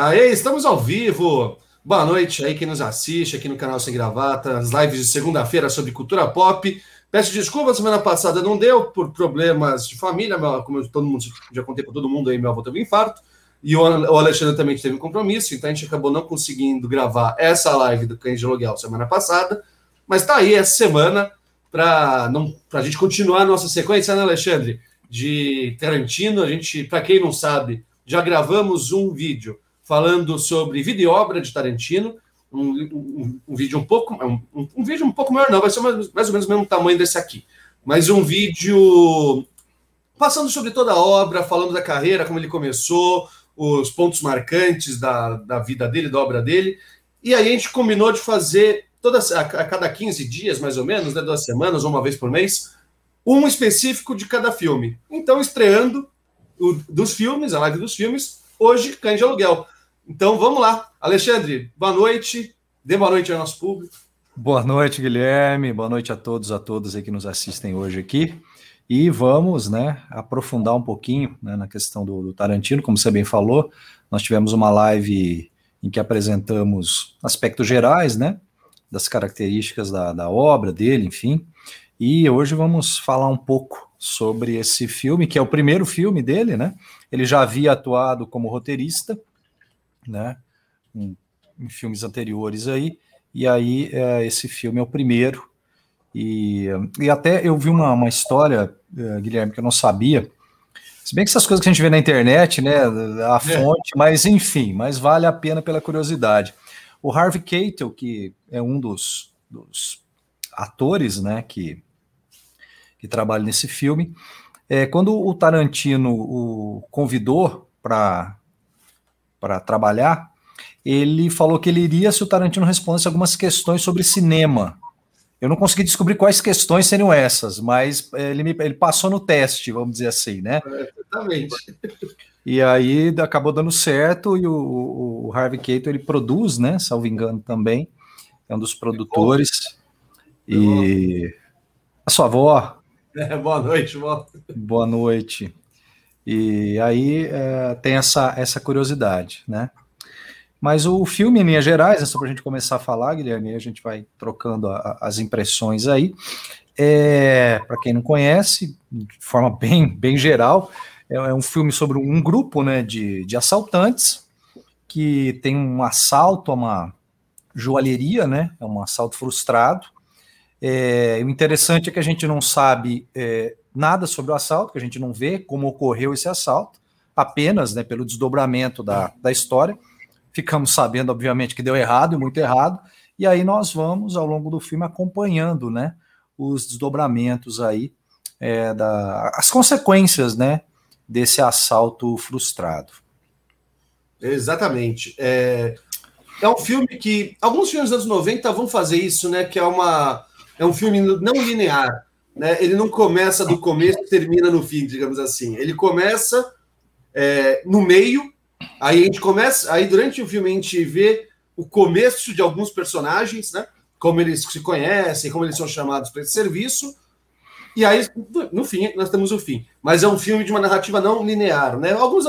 Aí, estamos ao vivo. Boa noite aí quem nos assiste aqui no canal Sem Gravata, as lives de segunda-feira sobre cultura pop. Peço desculpa, semana passada não deu por problemas de família, como todo mundo já contei para todo mundo aí, meu avô teve um infarto. E o Alexandre também teve um compromisso, então a gente acabou não conseguindo gravar essa live do Cães de Aluguel semana passada. Mas tá aí essa semana para a gente continuar a nossa sequência, né, Alexandre? De Tarantino. A gente, para quem não sabe, já gravamos um vídeo falando sobre vida e obra de Tarantino. Um, um, um vídeo um pouco. Um, um, vídeo um pouco maior, não, vai ser mais, mais ou menos o mesmo tamanho desse aqui. Mas um vídeo passando sobre toda a obra, falando da carreira, como ele começou, os pontos marcantes da, da vida dele, da obra dele. E aí a gente combinou de fazer toda, a, a cada 15 dias, mais ou menos, né, duas semanas ou uma vez por mês, um específico de cada filme. Então, estreando o, dos filmes, a live dos filmes, hoje, Cães de Aluguel. Então vamos lá. Alexandre, boa noite. Dê boa noite ao nosso público. Boa noite, Guilherme. Boa noite a todos, a todas que nos assistem hoje aqui. E vamos, né, aprofundar um pouquinho né, na questão do, do, Tarantino, como você bem falou. Nós tivemos uma live em que apresentamos aspectos gerais, né, das características da, da obra dele, enfim. E hoje vamos falar um pouco sobre esse filme, que é o primeiro filme dele, né? Ele já havia atuado como roteirista, né? Em, em filmes anteriores aí, e aí é, esse filme é o primeiro. E, e até eu vi uma, uma história, é, Guilherme, que eu não sabia. Se bem que essas coisas que a gente vê na internet, né? A é. fonte, é. mas enfim, mas vale a pena pela curiosidade. O Harvey Keitel, que é um dos, dos atores, né, que, que trabalha nesse filme, é, quando o Tarantino o convidou para para trabalhar, ele falou que ele iria se o Tarantino respondesse algumas questões sobre cinema. Eu não consegui descobrir quais questões seriam essas, mas ele, me, ele passou no teste, vamos dizer assim, né? É, exatamente. E aí acabou dando certo, e o, o Harvey Keitel, ele produz, né? Salvo engano também, é um dos produtores. E a sua avó. É, boa noite, vó. Boa noite. E aí é, tem essa, essa curiosidade, né? Mas o filme, em linhas gerais, é só para a gente começar a falar, Guilherme, a gente vai trocando a, as impressões aí. É, para quem não conhece, de forma bem, bem geral, é, é, um filme sobre um grupo né, de, de assaltantes que tem um assalto a uma joalheria, né? É um assalto frustrado. É, o interessante é que a gente não sabe é, nada sobre o assalto, que a gente não vê como ocorreu esse assalto, apenas né, pelo desdobramento da, da história. Ficamos sabendo, obviamente, que deu errado e muito errado, e aí nós vamos, ao longo do filme, acompanhando né, os desdobramentos aí, é, da, as consequências né, desse assalto frustrado. Exatamente. É, é um filme que. Alguns filmes dos anos 90 vão fazer isso, né? Que é uma. É um filme não linear né, ele não começa do começo e termina no fim, digamos assim. Ele começa é, no meio, aí a gente começa, aí durante o filme a gente vê o começo de alguns personagens, né? Como eles se conhecem, como eles são chamados para esse serviço. E aí, no fim, nós temos o fim. Mas é um filme de uma narrativa não linear, né? Alguns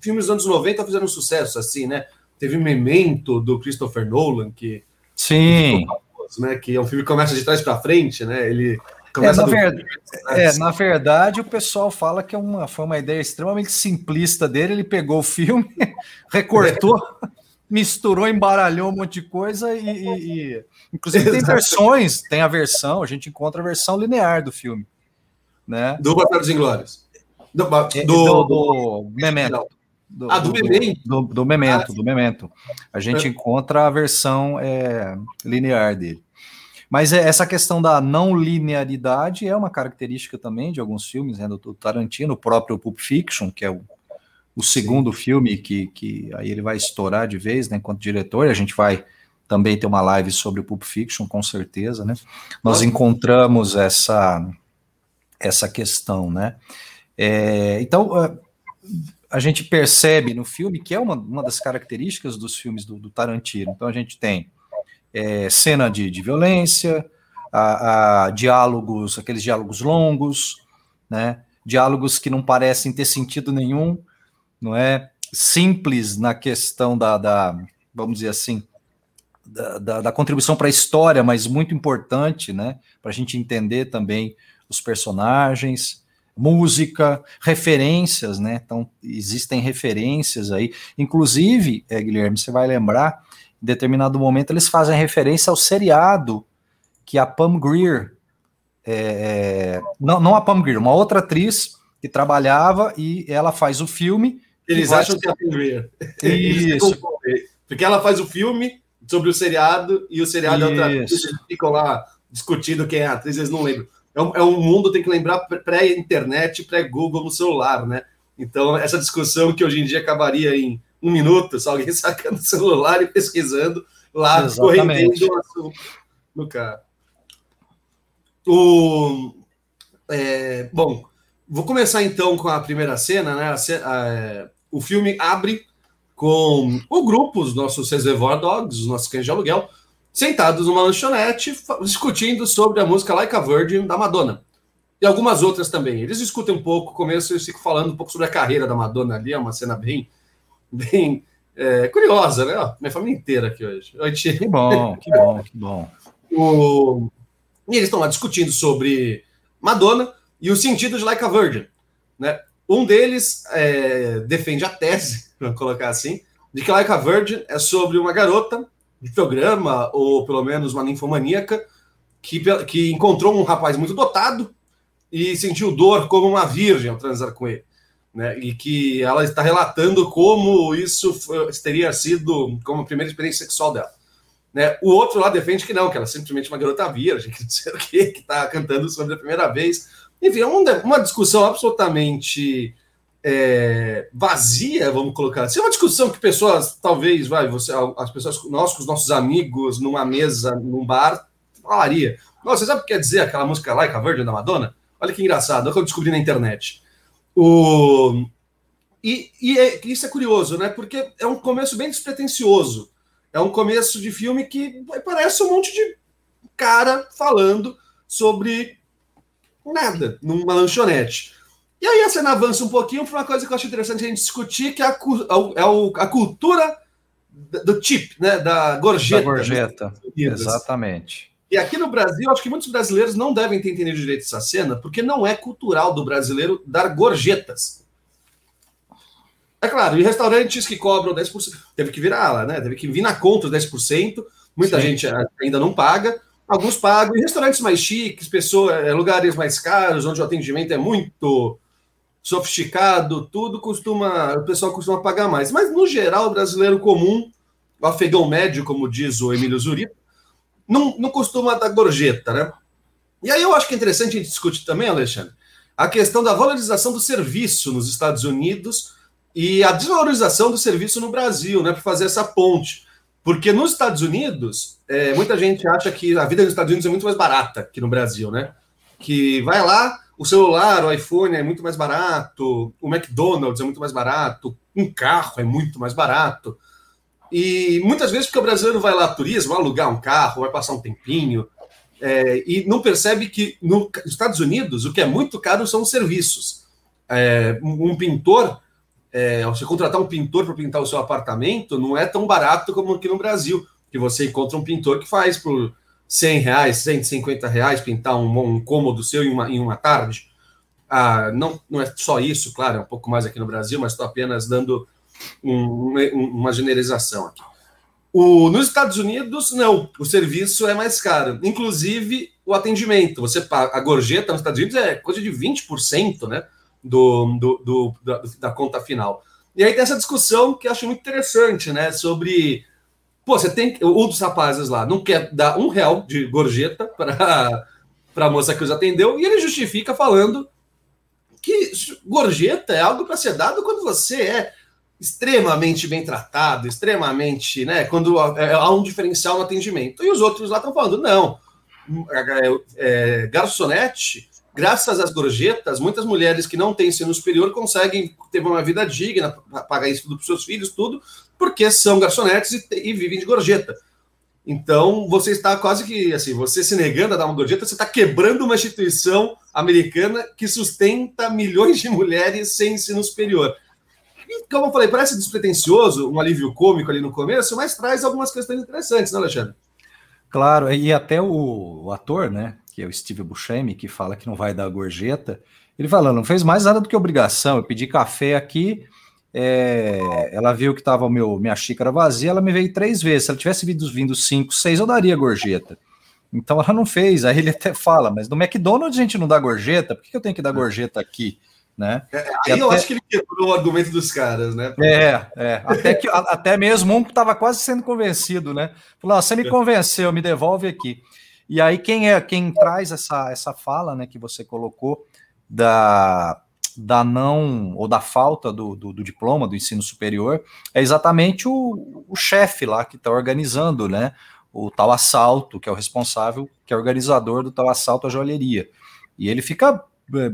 filmes dos anos 90 fizeram sucesso, assim, né? Teve Memento, do Christopher Nolan, que... Sim. né? Que é um filme que começa de trás para frente, né? Ele é na, ver... Né? é, na, verdade, o pessoal fala que é uma, foi uma ideia extremamente simplista dele. Ele pegou o filme, recortou, misturou, embaralhou um monte de coisa e. e, e... Inclusive, tem versões, tem a versão, a gente encontra a versão linear do filme. Né? Do Batalha Inglórios. Do, do, do, do Memento. Do, ah, do, Memento. Do, do Memento, ah, do Memento. A gente é. encontra a versão é, linear dele. Mas é, essa questão da não linearidade é uma característica também de alguns filmes, né, do Tarantino, o próprio Pulp Fiction, que é o, o segundo filme que, que aí ele vai estourar de vez, né, enquanto diretor, a gente vai também ter uma live sobre o Pulp Fiction, com certeza, né? Nós encontramos essa essa questão, né? É, então, a gente percebe no filme que é uma, uma das características dos filmes do, do Tarantino. Então, a gente tem é, cena de, de violência, a, a, diálogos, aqueles diálogos longos, né? Diálogos que não parecem ter sentido nenhum, não é? simples na questão da, da vamos dizer assim, da, da, da contribuição para a história, mas muito importante, né? Para a gente entender também os personagens, música, referências, né? Então, existem referências aí. Inclusive, é, Guilherme, você vai lembrar, em determinado momento eles fazem referência ao seriado que a Pam Grier, é, é, não, não a Pam Grier, uma outra atriz que trabalhava e ela faz o filme. Eles acham que é a Pam Grier. Isso. Porque ela faz o filme sobre o seriado e o seriado Isso. é outra atriz, eles ficam lá discutindo quem é a atriz, eles não lembram. É um, é um mundo, tem que lembrar, pré-internet, pré-Google no celular, né? Então, essa discussão que hoje em dia acabaria em um minuto, só alguém sacando o celular e pesquisando lá, correndo o assunto no carro. O, é, bom, vou começar então com a primeira cena, né? A, a, é, o filme abre com o grupo, os nossos Reservoir Dogs, os nossos cães de aluguel, sentados numa lanchonete discutindo sobre a música Like a Virgin da Madonna. E algumas outras também. Eles discutem um pouco, começo eles ficam falando um pouco sobre a carreira da Madonna ali, é uma cena bem, bem é, curiosa, né? Ó, minha família inteira aqui hoje. Que bom, que bom, que bom. O... E eles estão lá discutindo sobre Madonna e o sentido de Like a Virgin. Né? Um deles é, defende a tese, vamos colocar assim, de que Like a Virgin é sobre uma garota de programa, ou pelo menos uma ninfomaníaca, que, que encontrou um rapaz muito dotado e sentiu dor como uma virgem ao transar com ele. Né? E que ela está relatando como isso teria sido como a primeira experiência sexual dela. Né? O outro lá defende que não, que ela é simplesmente uma garota virgem, que dizer o quê? Que está cantando sobre a primeira vez. Enfim, é uma discussão absolutamente é, vazia, vamos colocar assim. É uma discussão que pessoas, talvez, vai, você, as pessoas, nós com os nossos amigos, numa mesa, num bar, falaria. Nossa, você sabe o que quer dizer aquela música Like a Virgin da Madonna? Olha que engraçado, é o que eu descobri na internet. O... E, e é, isso é curioso, né? Porque é um começo bem despretensioso. É um começo de filme que parece um monte de cara falando sobre nada, numa lanchonete. E aí a cena avança um pouquinho para uma coisa que eu acho interessante a gente discutir, que é a, é a cultura do chip, né? Da gorjeta. Da gorjeta, exatamente. E aqui no Brasil, acho que muitos brasileiros não devem ter entendido direito essa cena, porque não é cultural do brasileiro dar gorjetas. É claro, e restaurantes que cobram 10%, teve que virar lá, né? Teve que vir na conta os 10%, muita Sim. gente ainda não paga, alguns pagam, e restaurantes mais chiques, pessoas, é, lugares mais caros, onde o atendimento é muito sofisticado, tudo costuma, o pessoal costuma pagar mais. Mas no geral, o brasileiro comum, o afegão médio, como diz o Emílio Zurito, não, não costuma dar gorjeta, né? E aí eu acho que é interessante a gente discutir também, Alexandre, a questão da valorização do serviço nos Estados Unidos e a desvalorização do serviço no Brasil, né? Para fazer essa ponte. Porque nos Estados Unidos, é, muita gente acha que a vida nos Estados Unidos é muito mais barata que no Brasil, né? Que vai lá, o celular, o iPhone é muito mais barato, o McDonald's é muito mais barato, um carro é muito mais barato. E muitas vezes, porque o brasileiro vai lá turismo, alugar um carro, vai passar um tempinho, é, e não percebe que nos Estados Unidos o que é muito caro são os serviços. É, um pintor, é, você contratar um pintor para pintar o seu apartamento não é tão barato como aqui no Brasil, que você encontra um pintor que faz por 100 reais, 150 reais pintar um, um cômodo seu em uma, em uma tarde. Ah, não, não é só isso, claro, é um pouco mais aqui no Brasil, mas estou apenas dando um, uma generalização aqui. O, nos Estados Unidos, não, o serviço é mais caro, inclusive o atendimento. Você paga, a gorjeta nos Estados Unidos é coisa de 20% né, do, do, do da, da conta final. E aí tem essa discussão que eu acho muito interessante, né? Sobre Pô, você tem. Um dos rapazes lá não quer dar um real de gorjeta para a moça que os atendeu, e ele justifica falando que gorjeta é algo para ser dado quando você é extremamente bem tratado, extremamente, né? Quando é, há um diferencial no atendimento. E os outros lá estão falando, não. É, é, garçonete, graças às gorjetas, muitas mulheres que não têm ensino superior conseguem ter uma vida digna, pagar isso tudo para seus filhos, tudo, porque são garçonetes e, e, vivem de gorjeta. Então, você está quase que, assim, você se negando a dar uma gorjeta, você está quebrando uma instituição americana que sustenta milhões de mulheres sem ensino superior. E, como eu falei, parece despretensioso, um alívio cômico ali no começo, mas traz algumas questões interessantes, né, Alexandre? Claro, e até o, o ator, né, que é o Steve Buscemi, que fala que não vai dar gorjeta, ele fala, não fez mais nada do que obrigação, eu pedi café aqui, é, ela viu que estava minha xícara vazia, ela me veio três vezes. Se ela tivesse vindo, vindo cinco, seis, eu daria gorjeta. Então ela não fez. Aí ele até fala, mas no McDonald's a gente não dá gorjeta, por que eu tenho que dar gorjeta aqui? Né? É, aí eu acho que ele quebrou o argumento dos caras, né? É, é. Até, que, até mesmo um estava quase sendo convencido, né? Falou: você me convenceu, me devolve aqui. E aí, quem é quem traz essa, essa fala né, que você colocou da, da não ou da falta do, do, do diploma do ensino superior é exatamente o, o chefe lá que está organizando, né? O tal assalto, que é o responsável, que é organizador do tal assalto à joalheria. E ele fica é,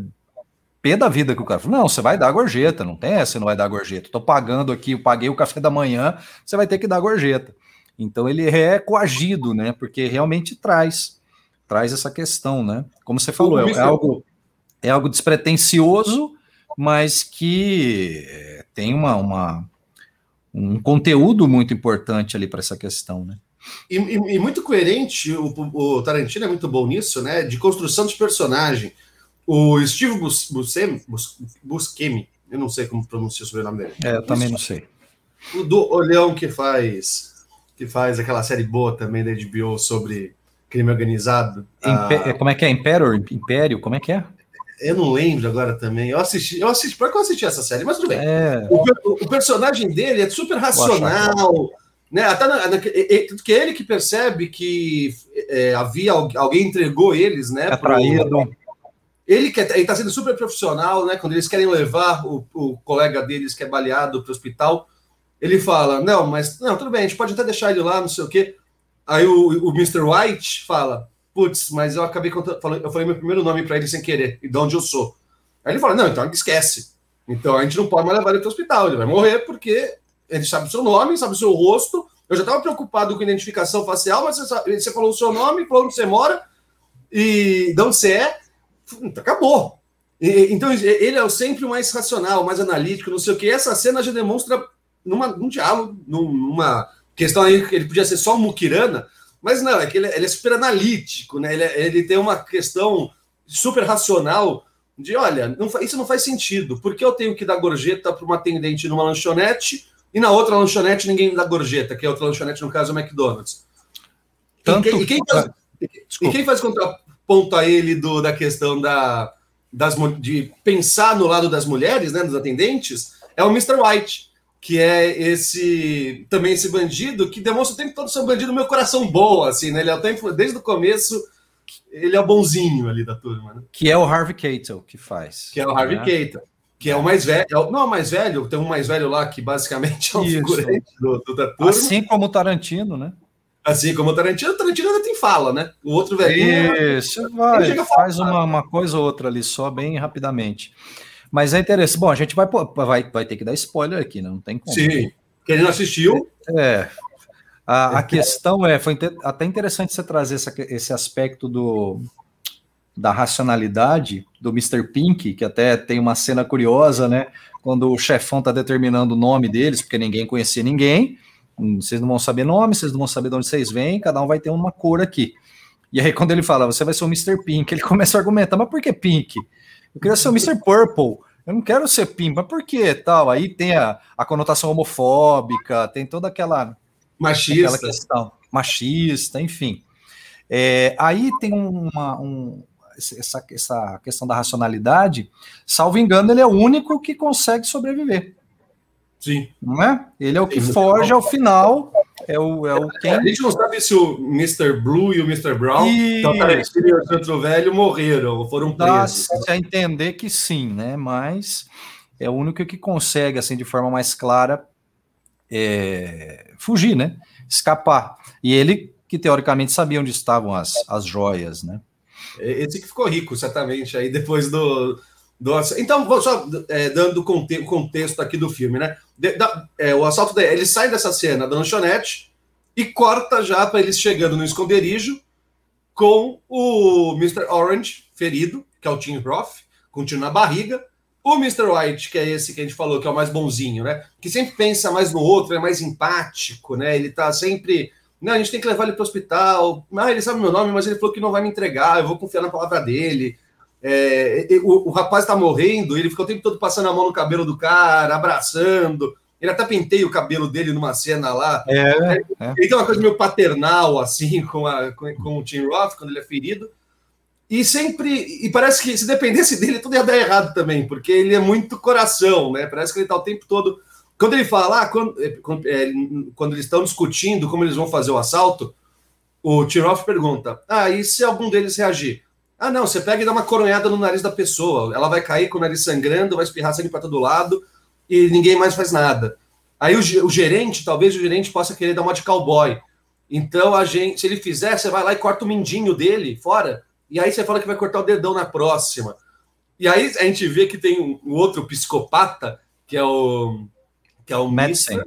pé da vida que o cara falou: não, você vai dar gorjeta, não tem essa, você não vai dar gorjeta. Estou pagando aqui, eu paguei o café da manhã, você vai ter que dar gorjeta. Então ele é coagido, né? Porque realmente traz, traz essa questão, né? Como você falou, é, é algo é algo despretensioso, mas que eh, tem uma, uma um conteúdo muito importante ali para essa questão, né? E, e, e muito coerente, o, o, Tarantino é muito bom nisso, né? De construção de personagem. O Steve Buscemi, Buscemi eu não sei como pronunciar o sobrenome dele. É, eu também não sei. O do Olhão que faz que faz aquela série boa também da HBO sobre crime organizado. Impe ah, como é que é? Império? Império? Como é que é? Eu não lembro agora também. Eu assisti, eu assisti, por que eu assisti essa série? Mas tudo bem. É... O, o, personagem dele é super racional, né? Até na, na, que ele que percebe que é, havia alguém entregou eles, né? É traído. Ele que ele está sendo super profissional, né? Quando eles querem levar o, o colega deles que é baleado para o hospital, ele fala: não, mas não, tudo bem, a gente pode até deixar ele lá, não sei o quê. Aí o, o Mr. White fala: putz, mas eu acabei contando, eu falei meu primeiro nome para ele sem querer, e de onde eu sou. Aí ele fala, não, então esquece. Então a gente não pode mais levar ele para o hospital, ele vai morrer porque ele sabe o seu nome, sabe o seu rosto. Eu já estava preocupado com identificação facial, mas você, você, falou o seu nome, falou onde você mora e de onde você é, acabou. E, então ele é sempre o mais racional, mais analítico, não sei o que. Essa cena já demonstra numa, num diálogo, numa questão aí que ele podia ser só um muquirana, mas não, é que ele, ele é super analítico, né? Ele, é, ele tem uma questão super racional de, olha, não, isso não faz sentido. Por que eu tenho que dar gorjeta para uma atendente numa lanchonete e na outra lanchonete ninguém dá gorjeta, que é outra lanchonete, no caso, é o McDonald's? Tanto... E, quem, e, quem faz, e quem faz contraponto a ele do, da questão da, das, de pensar no lado das mulheres, né, dos atendentes, é o Mr. White que é esse também esse bandido que demonstra o tempo todo ser um bandido meu coração bom, assim, né? Ele é o tempo, desde o começo ele é o bonzinho ali da turma, né? Que é o Harvey Keitel que faz. Que é o Harvey né? Keitel, que é o mais velho, é não é o mais velho, tem um mais velho lá que basicamente é um figurante do, do, da turma. Assim como o Tarantino, né? Assim como o Tarantino, o Tarantino ainda tem fala, né? O outro velhinho. Isso, vai, faz uma, uma coisa ou outra ali, só bem rapidamente. Mas é interessante. Bom, a gente vai, vai, vai ter que dar spoiler aqui, né? não tem como. Sim. Quem não assistiu. É. A, a questão é, foi até interessante você trazer essa, esse aspecto do, da racionalidade do Mr. Pink, que até tem uma cena curiosa, né? Quando o chefão está determinando o nome deles, porque ninguém conhecia ninguém, vocês não vão saber nome, vocês não vão saber de onde vocês vêm, cada um vai ter uma cor aqui. E aí, quando ele fala, você vai ser o Mr. Pink, ele começa a argumentar, mas por que Pink? Eu queria ser o Mr. Purple. Eu não quero ser pimpa, por que tal? Aí tem a, a conotação homofóbica, tem toda aquela machista, aquela questão machista, enfim. É, aí tem uma, um, essa, essa questão da racionalidade. Salvo engano, ele é o único que consegue sobreviver. Sim. Não é? Ele é o que Sim, foge ao final. É o, é o quem... A gente não sabe se o Mr. Blue e o Mr. Brown, e... e o Santo Velho, morreram ou foram presos. Dá a entender que sim, né? Mas é o único que consegue, assim, de forma mais clara, é... fugir, né? Escapar. E ele, que teoricamente sabia onde estavam as, as joias, né? Esse que ficou rico, certamente, aí depois do, do, então, vou só é, dando o conte contexto aqui do filme, né? De, da, é, o assalto dele, ele sai dessa cena da lanchonete e corta já para eles chegando no esconderijo com o Mr. Orange ferido, que é o Tim Roth, com tiro na barriga, O Mr. White, que é esse que a gente falou, que é o mais bonzinho, né? Que sempre pensa mais no outro, é mais empático, né? Ele tá sempre. Não, a gente tem que levar ele para o hospital. Ah, ele sabe meu nome, mas ele falou que não vai me entregar, eu vou confiar na palavra dele. É, o, o, rapaz está morrendo, ele ficou o tempo todo passando a mão no cabelo do cara, abraçando. Ele até penteia o cabelo dele numa cena lá. É, é. Ele tem uma coisa meio paternal, assim, com, a, com, com o Tim Roth, quando ele é ferido. E sempre. E parece que se dependesse dele, tudo ia dar errado também, porque ele é muito coração, né? Parece que ele está o tempo todo. Quando ele fala, ah, quando, é, quando eles estão discutindo como eles vão fazer o assalto, o Tim Roth pergunta: Ah, e se algum deles reagir? Ah, não, você pega e dá uma coronhada no nariz da pessoa. Ela vai cair com o nariz sangrando, vai espirrar sangue para todo lado e ninguém mais faz nada. Aí o, o, gerente, talvez o gerente possa querer dar uma de cowboy. Então a gente, se ele fizer, você vai lá e corta o mindinho dele fora, e aí você fala que vai cortar o dedão na próxima. E aí a gente vê que tem um, um outro psicopata, que é o que é o Madison.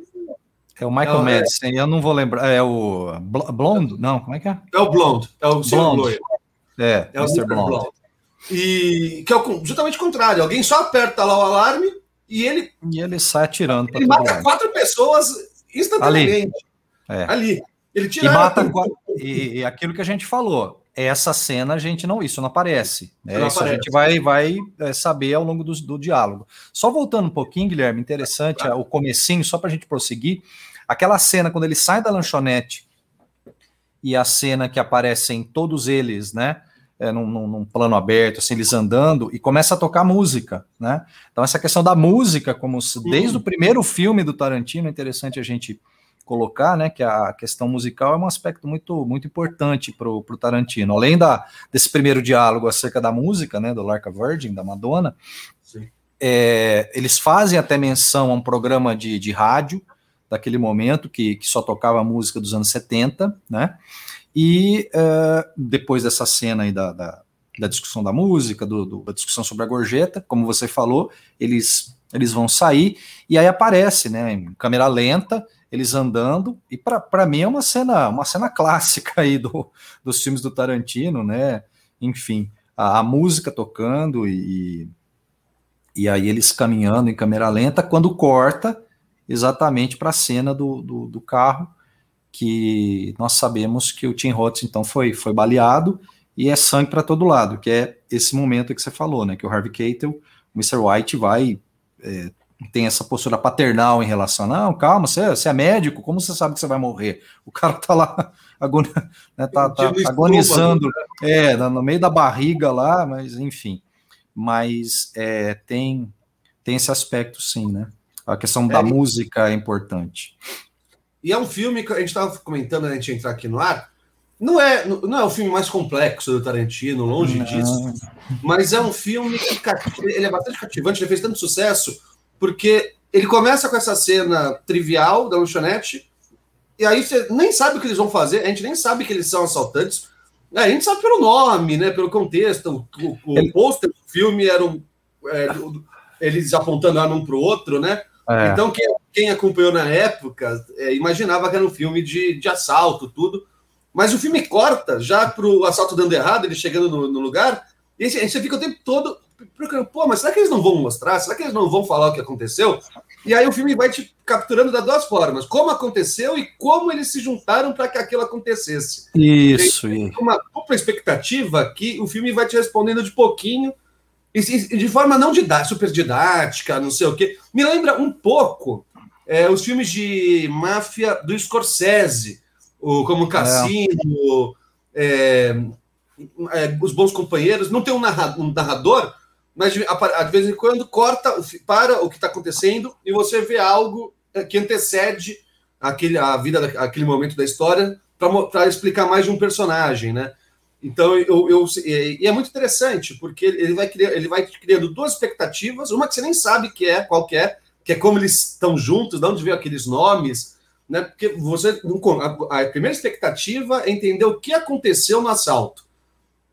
É o Michael é o, Madison, é, eu não vou lembrar. É o Blonde? Não, como é que é? É o Blonde, é o Blonde. É, é o Mr. Blonde. Blonde. E que é o, justamente o contrário. Alguém só aperta lá o alarme e ele. E ele sai atirando. Ele mata lado. quatro pessoas instantaneamente. Ali. É. Ali. Ele tira. E mata. Quatro, e, e, aquilo que a gente falou. Essa cena a gente não. Isso não aparece. Né? Não isso aparece. a gente vai, vai é, saber ao longo do, do diálogo. Só voltando um pouquinho, Guilherme, interessante, o comecinho, só para a gente prosseguir. Aquela cena quando ele sai da lanchonete e a cena que aparecem todos eles, né? É, num, num, plano aberto, assim, eles andando, e começa a tocar música, né? Então, essa questão da música, como se, desde o primeiro filme do Tarantino, é interessante a gente colocar, né? Que a questão musical é um aspecto muito, muito importante para o Tarantino. Além da, desse primeiro diálogo acerca da música, né? Do Larka Virgin, da Madonna, é, eles fazem até menção a um programa de, de rádio daquele momento, que, que só tocava música dos anos 70, né? E uh, depois dessa cena aí da, da, da discussão da música, do, do, da discussão sobre a gorjeta, como você falou, eles, eles vão sair, e aí aparece, né, em câmera lenta, eles andando, e para mim é uma cena, uma cena clássica aí do, dos filmes do Tarantino, né? Enfim, a, a música tocando e, e aí eles caminhando em câmera lenta, quando corta, exatamente para a cena do, do, do, carro, que nós sabemos que o Tim Roth então foi, foi baleado e é sangue para todo lado, que é esse momento que você falou, né? Que o Harvey Keitel, o Mr. White vai é, tem essa postura paternal em relação, não, calma, você, você, é médico, como você sabe que você vai morrer? O cara tá lá agon, né, tá, tá agonizando, né? é, no meio da barriga lá, mas enfim, mas é, tem tem esse aspecto sim, né? A questão da é, música é importante. E é um filme que a gente estava comentando antes de entrar aqui no ar. Não é, não é o filme mais complexo do Tarantino, longe não. disso. Mas é um filme que ele é bastante cativante, ele fez tanto sucesso, porque ele começa com essa cena trivial da lanchonete, e aí você nem sabe o que eles vão fazer, a gente nem sabe que eles são assaltantes. A gente sabe pelo nome, né? Pelo contexto. O, o, o pôster do filme era um, é, eles apontando um para o outro, né? É. Então, quem, quem, acompanhou na época é, imaginava que era um filme de, de assalto, tudo. Mas o filme corta já para o assalto dando errado, ele chegando no, no lugar, e você fica o tempo todo procurando, pô, mas será que eles não vão mostrar? Será que eles não vão falar o que aconteceu? E aí o filme vai te capturando das duas formas: como aconteceu e como eles se juntaram para que aquilo acontecesse. Isso. Tem uma dupla expectativa que o filme vai te respondendo de pouquinho e, de forma não didática, super didática, não sei o quê. Me lembra um pouco é, os filmes de máfia do Scorsese, o, como Cassino, é. É, é, Os Bons Companheiros. Não tem um narrador, um narrador mas de, de, vez em quando corta, para o que está acontecendo e você vê algo é, que antecede aquele, a vida, aquele momento da história para explicar mais de um personagem, né? Então, eu, eu, e é muito interessante, porque ele vai, criar, ele vai criando duas expectativas, uma que você nem sabe que é, qual que é, que é como eles estão juntos, de onde veio aqueles nomes, né? Porque você. A, primeira expectativa é entender o que aconteceu no assalto.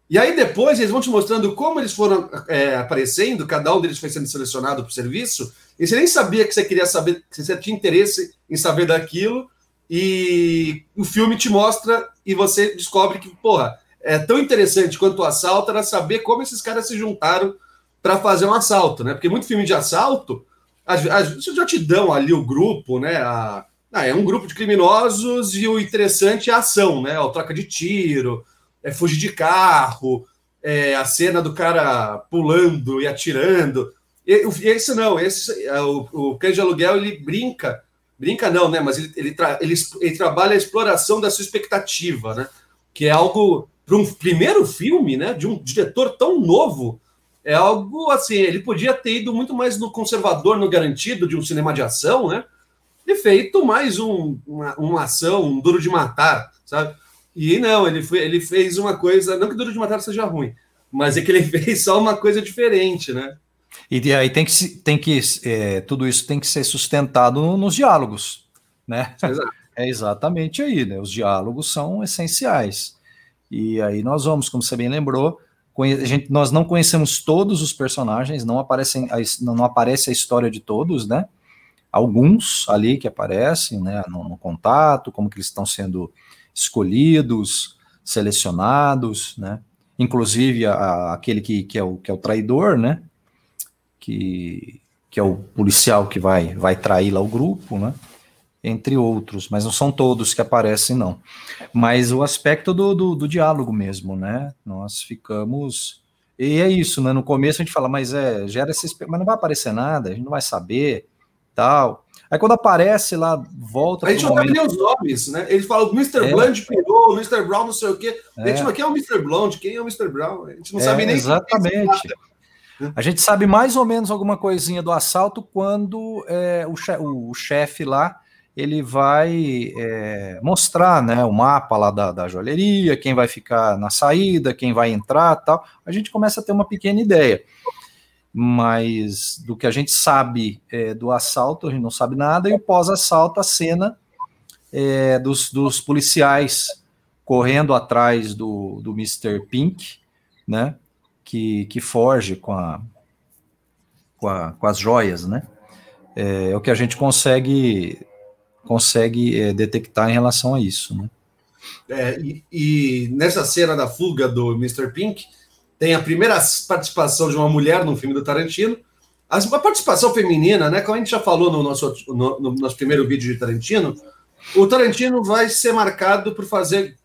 E aí depois eles vão te mostrando como eles foram é, aparecendo, cada um deles foi sendo selecionado para o serviço, e você nem sabia que você queria saber, que você tinha interesse em saber daquilo, e o filme te mostra e você descobre que, porra, é tão interessante quanto o assalto era saber como esses caras se juntaram para fazer um assalto, né? Porque muito filme de assalto, as, já te dão ali o grupo, né? A, ah, é um grupo de criminosos e o interessante é a ação, né? A troca de tiro, é fugir de carro, é a cena do cara pulando e atirando. E, esse não, esse é, o, o Cães de Aluguel ele brinca, brinca não, né? Mas ele, ele, tra, ele, ele trabalha a exploração da sua expectativa, né? Que é algo para um primeiro filme, né? De um diretor tão novo, é algo assim. Ele podia ter ido muito mais no conservador, no garantido de um cinema de ação, né? E feito mais um, uma, uma ação, um duro de matar, sabe? E não, ele, foi, ele fez uma coisa, não que duro de matar seja ruim, mas é que ele fez só uma coisa diferente, né? E aí tem que, tem que é, tudo isso tem que ser sustentado nos diálogos, né? Exato. É exatamente aí, né? Os diálogos são essenciais. E aí nós vamos, como você bem lembrou, gente, nós não conhecemos todos os personagens, não aparecem, não aparece a história de todos, né? Alguns ali que aparecem, né? No, no contato, como que eles estão sendo escolhidos, selecionados, né? Inclusive a, aquele que, que, é o, que é o traidor, né? Que, que é o policial que vai, vai trair lá o grupo, né? Entre outros, mas não são todos que aparecem, não. Mas o aspecto do, do, do diálogo mesmo, né? Nós ficamos. E é isso, né? No começo a gente fala, mas é, gera esse. Mas não vai aparecer nada, a gente não vai saber, tal. Aí quando aparece lá, volta. A gente não sabe nem os nomes, né? Eles falam Mr. É. Blonde pirou, Mr. Brown não sei o quê. É. A gente não quem é o Mr. Blonde, quem é o Mr. Brown? A gente não é, sabe nem Exatamente. A gente sabe mais ou menos alguma coisinha do assalto quando é, o, chefe, o, chefe lá ele vai é, mostrar né, o mapa lá da, da joalheria, quem vai ficar na saída, quem vai entrar tal. A gente começa a ter uma pequena ideia mas do que a gente sabe é, do assalto, a gente não sabe nada, e o pós-assalto, a cena é, dos, dos, policiais correndo atrás do, do Mr. Pink, né, que, que foge com, a, com, a, com as joias, né, é, é, o que a gente consegue, consegue é, detectar em relação a isso, né. É, e, e nessa cena da fuga do Mr. Pink, tem a primeira participação de uma mulher no filme do Tarantino. A participação feminina, né? Como a gente já falou no nosso, no, no nosso primeiro vídeo de Tarantino, o Tarantino vai ser marcado por fazer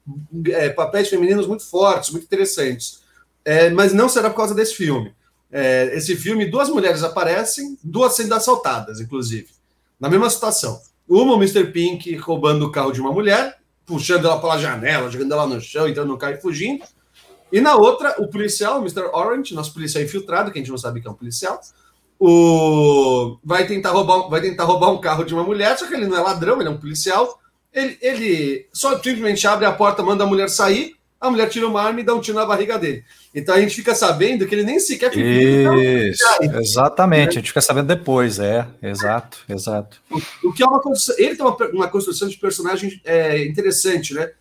é, papéis femininos muito fortes, muito interessantes. É, mas não será por causa desse filme. É, esse filme, duas mulheres aparecem, duas sendo assaltadas, inclusive, na mesma situação. Uma, o Mr. Pink roubando o carro de uma mulher, puxando ela pela janela, jogando ela no chão, entrando no carro e fugindo. E na outra, o policial, o Mr. Orange, nosso policial infiltrado, que a gente não sabe que é um policial, o... vai, tentar roubar, vai tentar roubar um carro de uma mulher, só que ele não é ladrão, ele é um policial. Ele, ele só simplesmente abre a porta, manda a mulher sair, a mulher tira uma arma e dá um tiro na barriga dele. Então a gente fica sabendo que ele nem sequer foi Isso, exatamente, a gente fica sabendo depois, é, exato, exato. O, o que é uma ele tem uma, uma construção de personagem é, interessante, né?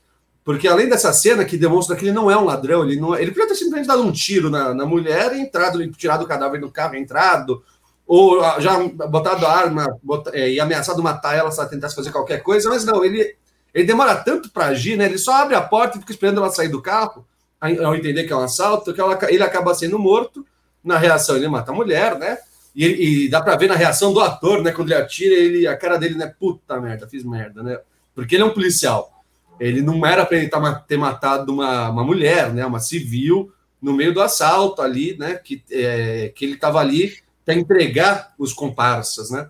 Porque além dessa cena que demonstra que ele não é um ladrão, ele não é, ele podia ter simplesmente dado um tiro na, na mulher e entrado, tirado o cadáver do carro, entrado, ou ah, já botado a arma bot, é, e ameaçado matar ela se ela tentasse fazer qualquer coisa, mas não, ele, ele demora tanto para agir, né? Ele só abre a porta e fica esperando ela sair do carro, ao entender que é um assalto, que ela, ele acaba sendo morto. Na reação, ele mata a mulher, né? E, e dá para ver na reação do ator, né? Quando ele atira, ele, a cara dele, né? Puta merda, fiz merda, né? Porque ele é um policial. Ele não era para ele tá ter matado uma, uma mulher, né, uma civil, no meio do assalto ali, né, que, é, que ele estava ali para entregar os comparsas, né.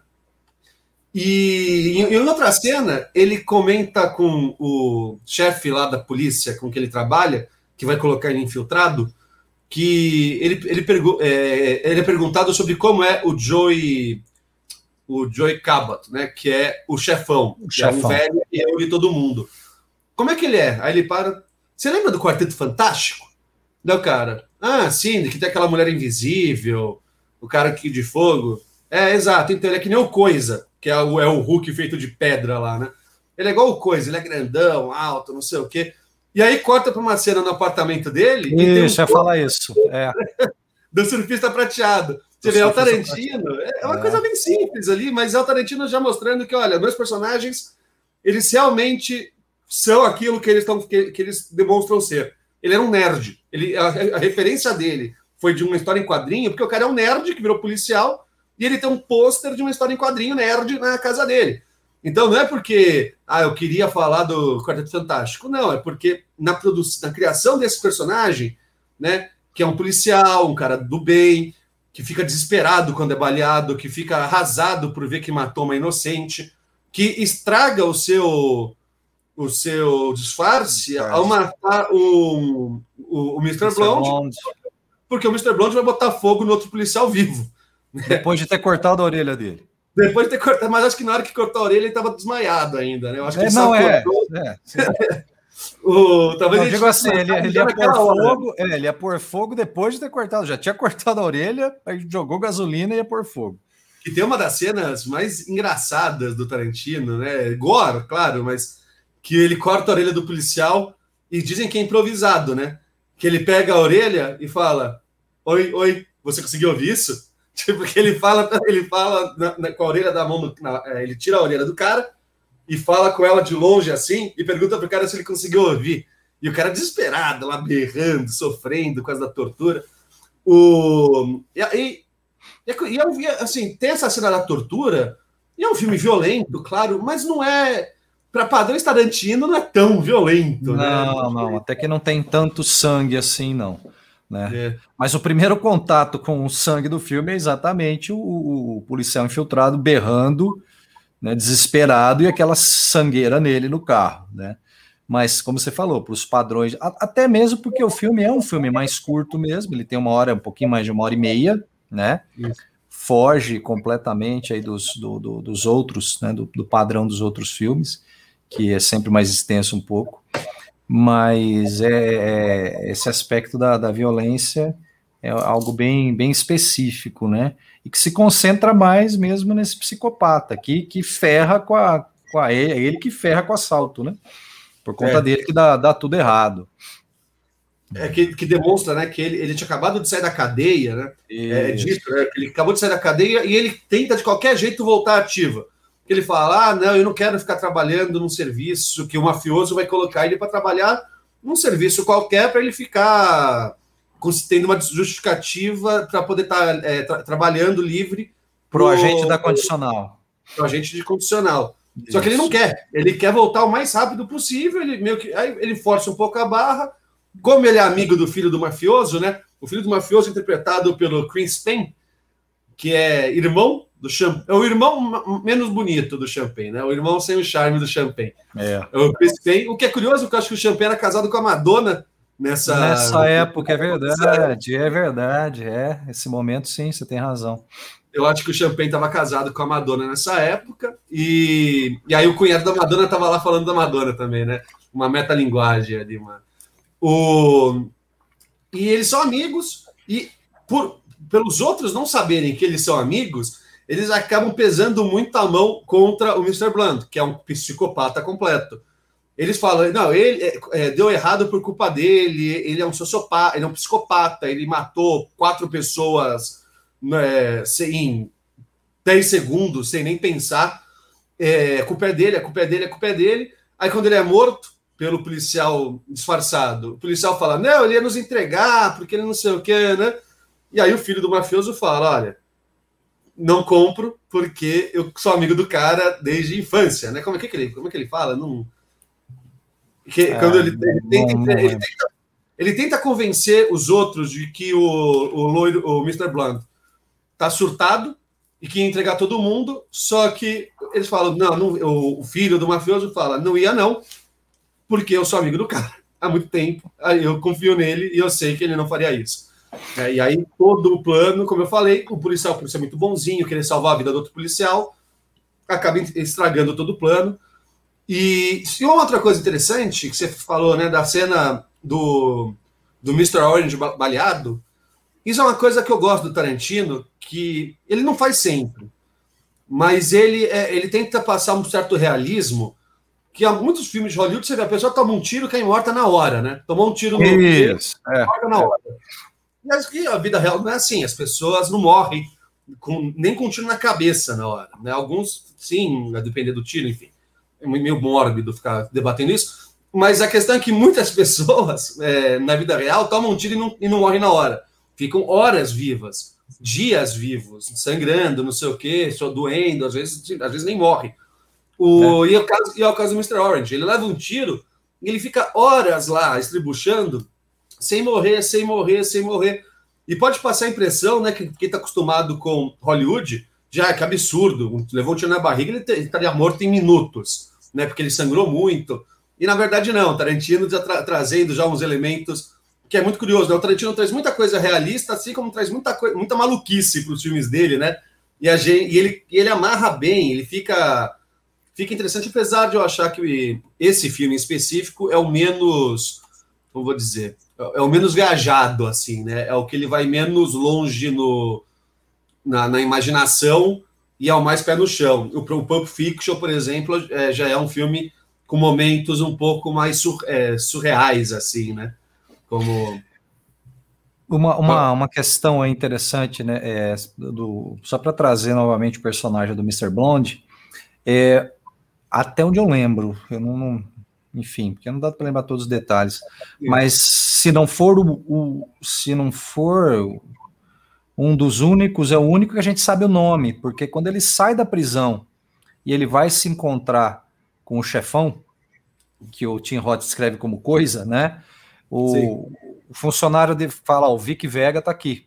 E em, em outra cena, ele comenta com o chefe lá da polícia com que ele trabalha, que vai colocar ele infiltrado, que ele, ele, pergu é, ele é perguntado sobre como é o Joey o Joey Cabot, né, que é o chefão, o que chefão. é um velho e reúne todo mundo. Como é que ele é? Aí ele para. Você lembra do Quarteto Fantástico? Não, cara. Ah, sim, que tem aquela mulher invisível, o cara aqui de fogo. É, exato. Então ele é que nem o Coisa, que é o, é o Hulk feito de pedra lá, né? Ele é igual o Coisa, ele é grandão, alto, não sei o quê. E aí corta para uma cena no apartamento dele. Isso, um... ia falar isso. É. do surfista prateado. Você vê, é o Tarantino. É uma é. coisa bem simples ali, mas é o Tarantino já mostrando que, olha, meus personagens, eles realmente são aquilo que eles, tão, que, que eles demonstram ser. Ele era um nerd. Ele, a, a referência dele foi de uma história em quadrinho, porque o cara é um nerd que virou policial e ele tem um pôster de uma história em quadrinho nerd na casa dele. Então não é porque ah, eu queria falar do Quarteto Fantástico, não, é porque na produção, na criação desse personagem, né, que é um policial, um cara do bem, que fica desesperado quando é baleado, que fica arrasado por ver que matou uma inocente, que estraga o seu o seu disfarce ao matar o, o, o Mr. Blonde, porque o Mr. Blonde vai botar fogo no outro policial vivo. Depois de ter cortado a orelha dele. Depois de ter cortado, mas acho que na hora que cortou a orelha ele estava desmaiado ainda, né? Eu acho que é, não é. é o, talvez não, digo assim, ele, ele ia pôr fogo, é, ele ia pôr fogo depois de ter cortado. Já tinha cortado a orelha, aí jogou gasolina e ia pôr fogo. Que tem uma das cenas mais engraçadas do Tarantino, né? Gore, claro, mas que ele corta a orelha do policial e dizem que é improvisado, né? Que ele pega a orelha e fala: Oi, oi, você conseguiu ouvir isso? Tipo, que ele fala, ele fala na, na, com a orelha da mão, na, é, ele tira a orelha do cara e fala com ela de longe assim e pergunta pro cara se ele conseguiu ouvir. E o cara desesperado, lá berrando, sofrendo por causa da tortura. O... E, e, e eu vi, assim, tem essa cena da tortura, e é um filme violento, claro, mas não é. Para padrões Tarantino, não é tão violento, né? Não, não, até que não tem tanto sangue assim, não. Né? É. Mas o primeiro contato com o sangue do filme é exatamente o, o policial infiltrado berrando, né, desesperado, e aquela sangueira nele no carro. Né? Mas, como você falou, para os padrões, até mesmo porque o filme é um filme mais curto mesmo, ele tem uma hora, um pouquinho mais de uma hora e meia, né? Isso. Foge completamente aí dos, do, do, dos outros, né, do, do padrão dos outros filmes, que é sempre mais extenso um pouco mas é, é, esse aspecto da, da violência é algo bem, bem específico, né? E que se concentra mais mesmo nesse psicopata, que, que ferra com a, com a ele, é ele que ferra com o assalto, né? Por conta é. dele que dá, dá tudo errado. É, que, que demonstra né, que ele, ele tinha acabado de sair da cadeia, né? É, disso, né? Ele acabou de sair da cadeia e ele tenta de qualquer jeito voltar ativa ele fala: ah, não, eu não quero ficar trabalhando num serviço que o mafioso vai colocar ele para trabalhar num serviço qualquer para ele ficar tendo uma justificativa para poder estar tá, é, tra trabalhando livre. Para o agente da condicional. Para o agente de condicional. Isso. Só que ele não quer. Ele quer voltar o mais rápido possível. Ele meio que aí ele força um pouco a barra. Como ele é amigo do filho do mafioso, né? O filho do mafioso interpretado pelo Chris Payne, que é irmão do Champagne. É o irmão menos bonito do Champagne, né? O irmão sem o charme do Champagne. É. é o Chris Payne. O que é curioso, porque eu acho que o Champagne era casado com a Madonna nessa. Nessa época, é verdade, é verdade. É, esse momento, sim, você tem razão. Eu acho que o Champagne estava casado com a Madonna nessa época, e, e aí o cunhado da Madonna estava lá falando da Madonna também, né? Uma metalinguagem ali, mano. O... E eles são amigos, e por, pelos outros não saberem que eles são amigos, eles acabam pesando muito a mão contra o Mr. Blunt, que é um psicopata completo. Eles falam, não, ele é, é, deu errado por culpa dele, ele é um sociopata, ele é um psicopata, ele matou quatro pessoas né, em 10 segundos, sem nem pensar. É, a culpa é dele, a culpa é dele, a culpa é dele. Aí quando ele é morto pelo policial disfarçado, o policial fala, não, ele ia nos entregar, porque ele não sei o quê, né? E aí o filho do mafioso fala, olha, não compro porque eu sou amigo do cara desde a infância, né? Como é que, ele, como é que ele fala? Não... Que, é, quando ele, ele, tenta, não, ele, tenta, ele, tenta, convencer os outros de que o, o loiro, o Mr. Blunt, tá surtado e que ia entregar todo mundo, só que eles falam, não, não o filho do mafioso fala, não ia não, porque eu sou amigo do cara há muito tempo, eu confio nele e eu sei que ele não faria isso. É, e aí, todo o plano, como eu falei, o policial, o policial é muito bonzinho, querer salvar a vida do outro policial, acaba estragando todo o plano. E, e uma outra coisa interessante que você falou, né, da cena do, do Mr. Orange baleado, isso é uma coisa que eu gosto do Tarantino, que ele não faz sempre, mas ele, é, ele tenta passar um certo realismo, que há muitos filmes de Hollywood você vê a pessoa toma um tiro e cai morta na hora, né? Tomou um tiro no Isso, é. morta na hora. E a vida real não é assim, as pessoas não morrem com, nem com um tiro na cabeça na hora. Né? Alguns, sim, a depender do tiro, enfim. É meio mórbido ficar debatendo isso. Mas a questão é que muitas pessoas, é, na vida real, tomam um tiro e não, e não morrem na hora. ficam horas vivas, dias vivos, sangrando, não sei o quê, só doendo, às vezes, às vezes nem morre. O, é. e, é o caso, e é o caso do Mr. Orange. Ele leva um tiro e ele fica horas lá estribuchando, sem morrer, sem morrer, sem morrer. E pode passar a impressão, né, que quem está acostumado com Hollywood, já que absurdo, levou um tiro na barriga, ele estaria morto em minutos, né, porque ele sangrou muito. E na verdade não, Tarantino já tra trazendo já uns elementos que é muito curioso, né? O Tarantino traz muita coisa realista, assim como traz muita, muita maluquice para os filmes dele, né? E, a gente, e ele, e ele amarra bem, ele fica fica interessante, apesar de eu achar que esse filme em específico é o menos, como vou dizer, é o menos viajado, assim, né? É o que ele vai menos longe no, na, na imaginação e é o mais pé no chão. O, o Pulp Fiction, por exemplo, é, já é um filme com momentos um pouco mais sur, é, surreais, assim, né? Como uma, uma, uma questão interessante, né? É, do, só para trazer novamente o personagem do Mr. Blonde, é, até onde eu lembro, eu não, não enfim, porque não dá para lembrar todos os detalhes. Mas se não for o, o, se não for um dos únicos, é o único que a gente sabe o nome, porque quando ele sai da prisão e ele vai se encontrar com o chefão, que o Tim Roth escreve como coisa, né? O, o funcionário de, fala, o Vic Vega tá aqui.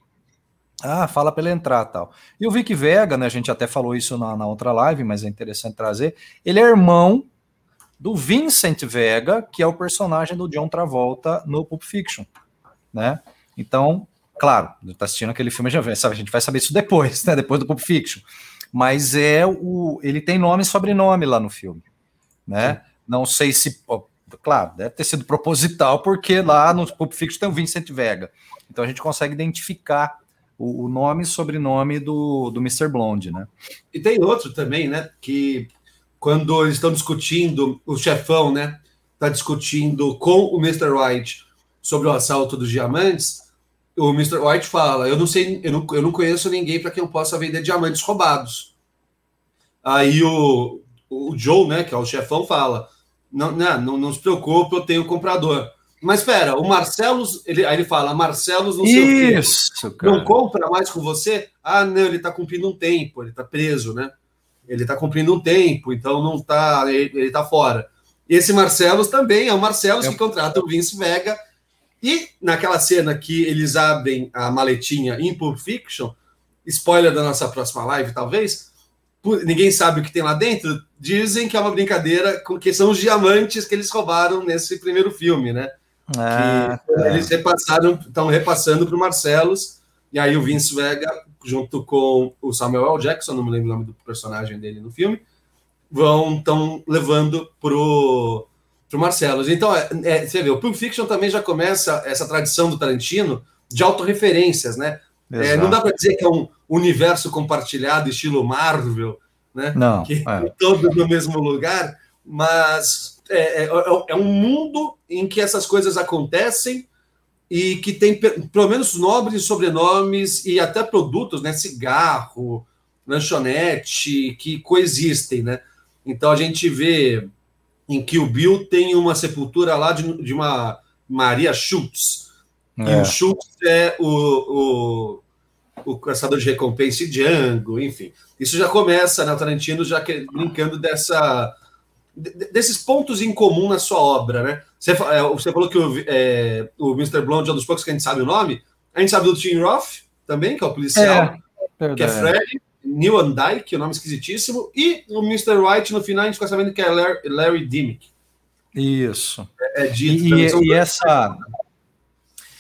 Ah, fala para ele entrar tal. E o Vic Vega, né? A gente até falou isso na, na outra live, mas é interessante trazer. Ele é irmão do Vincent Vega, que é o personagem do John Travolta no Pulp Fiction, né? Então, claro, tá assistindo aquele filme já vê, sabe, a gente vai saber isso depois, né? Depois do Pulp Fiction. Mas é o, ele tem nome e sobrenome lá no filme, né? Sim. Não sei se, claro, deve ter sido proposital, porque lá no Pulp Fiction tem o Vincent Vega. Então a gente consegue identificar o, o nome e sobrenome do, do Mr. Blonde, né? E tem outro também, né? Que quando eles estão discutindo, o chefão, né? Está discutindo com o Mr. White sobre o assalto dos diamantes. O Mr. White fala: Eu não sei, eu não, eu não conheço ninguém para quem eu possa vender diamantes roubados. Aí o, o Joe, né, que é o chefão, fala: Não, não, não, não se preocupe, eu tenho comprador. Mas espera, o Marcelos, ele, aí ele fala, Marcelos não sei Isso, o quê. Não compra mais com você? Ah, não, ele está cumprindo um tempo, ele está preso, né? Ele está cumprindo um tempo, então não está, ele, está fora. E esse Marcelos também é o Marcelos é. que contrata o Vince Vega. E naquela cena que eles abrem a maletinha em Pulp Fiction, spoiler da nossa próxima live, talvez, ninguém sabe o que tem lá dentro. Dizem que é uma brincadeira com que são os diamantes que eles roubaram nesse primeiro filme, né? Ah, que tá. eles repassaram, estão repassando para o Marcelos, e aí o Vince Vega, junto com o Samuel L. Jackson, não me lembro o nome do personagem dele no filme, vão estão levando pro pro Marcelos. Então, é, é, você vê, o Pulp Fiction também já começa essa tradição do Tarantino de autorreferências, né? É, não dá para dizer que é um universo compartilhado, estilo Marvel, né? Não. Que é. todos no mesmo lugar, mas é, é, é, é um mundo em que essas coisas acontecem e que tem pelo menos nobres sobrenomes e até produtos, né? Cigarro, lanchonete, que coexistem, né? Então a gente vê em que o Bill tem uma sepultura lá de, de uma Maria Schultz. É. E o Schultz é o, o, o caçador de recompensa de Django, enfim. Isso já começa, né? O Tarantino já que, brincando dessa desses pontos em comum na sua obra, né? Você, é, você falou que o, é, o Mr. Blonde é um dos poucos que a gente sabe o nome. A gente sabe do Tim Roth também, que é o policial, é, que é Fred, Neil Andike, que é um nome esquisitíssimo, e o Mr. White, no final, a gente fica sabendo que é Larry, Larry Dimmick. Isso. É, é dito, e, e, e essa,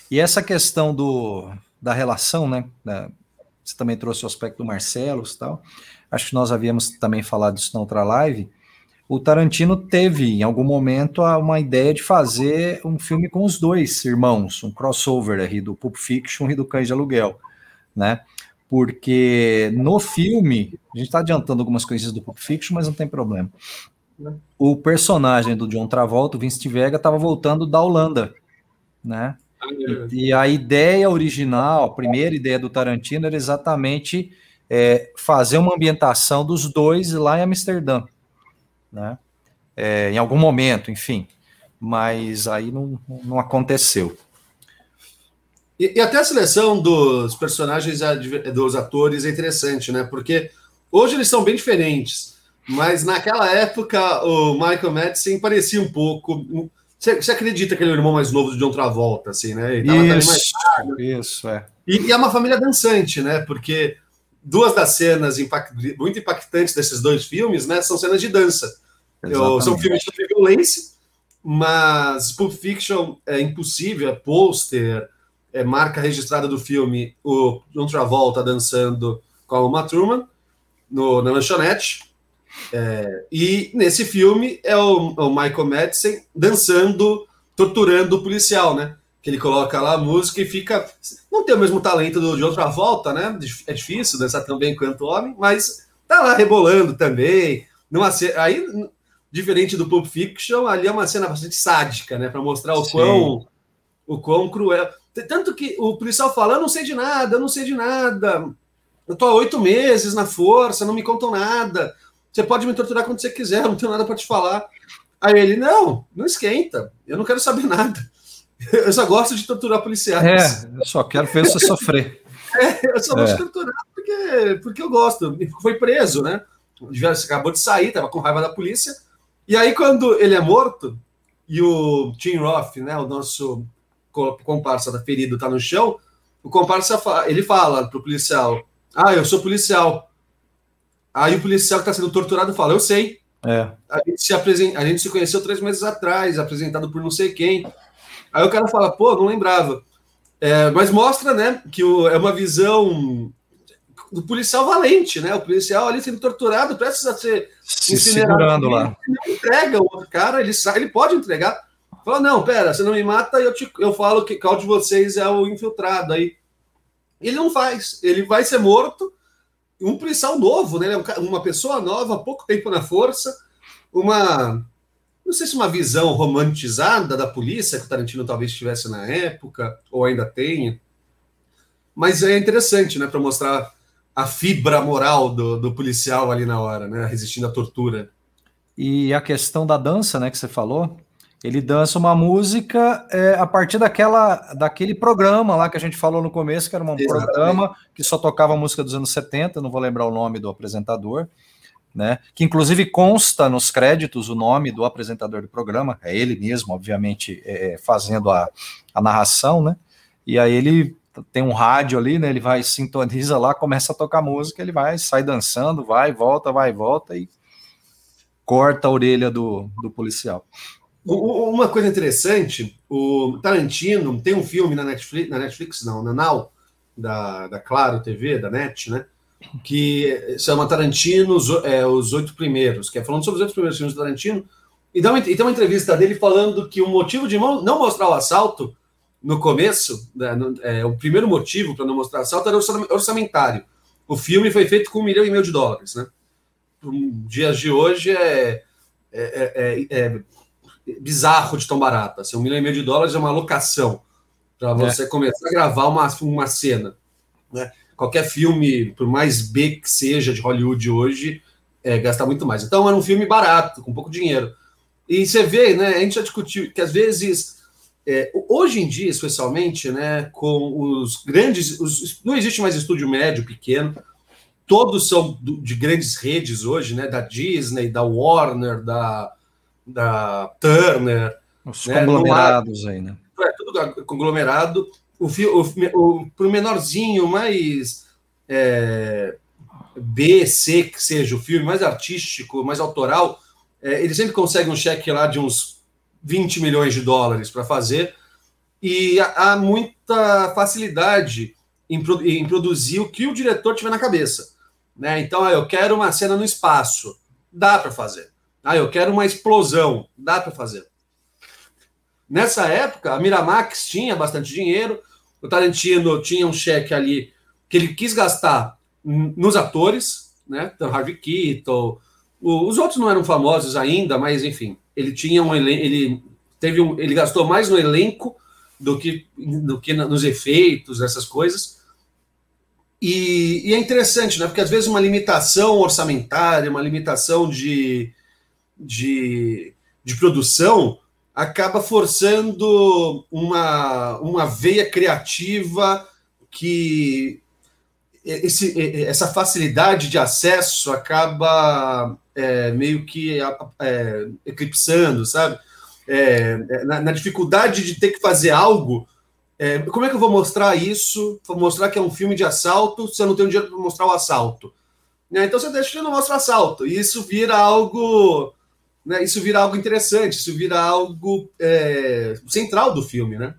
e essa questão do, da relação, né? Da, você também trouxe o aspecto do Marcelo e tal. Acho que nós havíamos também falado disso na outra live o Tarantino teve, em algum momento, uma ideia de fazer um filme com os dois irmãos, um crossover aí do Pulp Fiction e do Cães de Aluguel, né? Porque no filme, a gente está adiantando algumas coisas do Pulp Fiction, mas não tem problema. O personagem do John Travolta, o Vince Vega, estava voltando da Holanda, né? E, e, a ideia original, a primeira ideia do Tarantino era exatamente é, fazer uma ambientação dos dois lá em Amsterdã né? É, em algum momento, enfim. Mas aí não, não aconteceu. E, e, até a seleção dos personagens, dos atores, é interessante, né? Porque hoje eles são bem diferentes, mas naquela época o Michael Madison parecia um pouco. Você, você acredita que ele é o irmão mais novo de John Travolta, assim, né? Ele isso, mais isso, é. E, e, é uma família dançante, né? Porque duas das cenas impact, muito impactantes desses dois filmes, né? São cenas de dança. Eu, são filmes de violência, mas Pulp Fiction é impossível, é pôster, é marca registrada do filme, o John Travolta dançando com a Uma Truman no, na lanchonete. É, e nesse filme é o, o Michael Madison dançando, torturando o policial, né? Que ele coloca lá a música e fica. Não tem o mesmo talento do, de outra volta, né? É difícil dançar tão bem quanto homem, mas tá lá rebolando também. Numa, aí, diferente do Pulp Fiction, ali é uma cena bastante sádica, né? Para mostrar o quão, o quão cruel. Tanto que o policial fala: Eu não sei de nada, eu não sei de nada. Eu tô há oito meses na força, não me contam nada. Você pode me torturar quando você quiser, eu não tenho nada para te falar. Aí ele, não, não esquenta, eu não quero saber nada. Eu só gosto de torturar policiais. É, eu só quero ver você sofrer. É, eu só gosto é. de torturar porque, porque eu gosto. Foi preso, né? Acabou de sair, tava com raiva da polícia. E aí, quando ele é morto, e o Tim Roth, né, o nosso comparsa da ferido tá no chão, o comparsa ele fala pro policial: Ah, eu sou policial. Aí o policial que está sendo torturado fala: Eu sei. É. A, gente se apresen... a gente se conheceu três meses atrás, apresentado por não sei quem. Aí o cara fala: Pô, não lembrava. É, mas mostra, né, que o... é uma visão do policial valente, né? O policial ali sendo torturado, precisa ser se segurando lá. Ele não entrega o outro cara, ele, ele pode entregar. Fala, não, pera, você não me mata, eu, te, eu falo que qual de vocês é o infiltrado. Aí ele não faz, ele vai ser morto um policial novo, né? Uma pessoa nova, pouco tempo na força, uma não sei se uma visão romantizada da polícia que o Tarantino talvez tivesse na época ou ainda tenha, mas é interessante, né, para mostrar a fibra moral do, do policial ali na hora, né, resistindo à tortura. E a questão da dança, né, que você falou, ele dança uma música é, a partir daquela, daquele programa lá que a gente falou no começo, que era um Exatamente. programa que só tocava música dos anos 70, não vou lembrar o nome do apresentador, né? Que inclusive consta nos créditos o nome do apresentador do programa, é ele mesmo, obviamente, é, fazendo a, a narração, né? E aí ele tem um rádio ali, né? Ele vai, sintoniza lá, começa a tocar música, ele vai, sai dançando, vai, volta, vai, volta e corta a orelha do, do policial. Uma coisa interessante, o Tarantino tem um filme na Netflix, na Netflix não, na Now, da, da Claro TV, da Net, né? Que chama Tarantino, os, é, os Oito Primeiros, que é falando sobre os oito primeiros filmes do Tarantino. E, dá uma, e tem uma entrevista dele falando que o motivo de não mostrar o assalto no começo, né, no, é, o primeiro motivo para não mostrar o assalto era orçamentário. O filme foi feito com um milhão e meio de dólares, né? Dias de hoje é, é, é, é bizarro de tão barato. Assim, um milhão e meio de dólares é uma alocação para é. você é. começar a gravar uma, uma cena. Né? Qualquer filme, por mais B que seja de Hollywood hoje, é, gasta muito mais. Então era um filme barato, com pouco dinheiro. E você vê, né? A gente já discutiu que às vezes, é, hoje em dia, especialmente, né, com os grandes. Os, não existe mais estúdio médio, pequeno. Todos são de grandes redes hoje, né? Da Disney, da Warner, da, da Turner. Os né? conglomerados aí, né? É, tudo conglomerado. O, o, o, pro menorzinho, mais é, B, C, que seja o filme, mais artístico, mais autoral, é, ele sempre consegue um cheque lá de uns 20 milhões de dólares para fazer. E há, muita facilidade em, em, produzir o que o diretor tiver na cabeça. Né? Então, ah, eu quero uma cena no espaço. Dá para fazer. Ah, eu quero uma explosão. Dá para fazer. Nessa época, a Miramax tinha bastante dinheiro, o Tarantino tinha um cheque ali que ele quis gastar nos atores, né? Então, Harvey Keitel, os outros não eram famosos ainda, mas enfim, ele tinha um ele teve um, ele gastou mais no elenco do que do que nos efeitos, essas coisas. E, e é interessante, né? Porque às vezes uma limitação orçamentária, uma limitação de de, de produção acaba forçando uma, uma veia criativa que esse, essa facilidade de acesso acaba é, meio que é, eclipsando, sabe? É, na, na, dificuldade de ter que fazer algo. É, como é que eu vou mostrar isso? Vou mostrar que é um filme de assalto se eu não tenho dinheiro para mostrar o assalto. Né? Então você deixa eu não mostro o assalto. E isso vira algo. Né? Isso vira algo interessante, isso vira algo é, central do filme, né?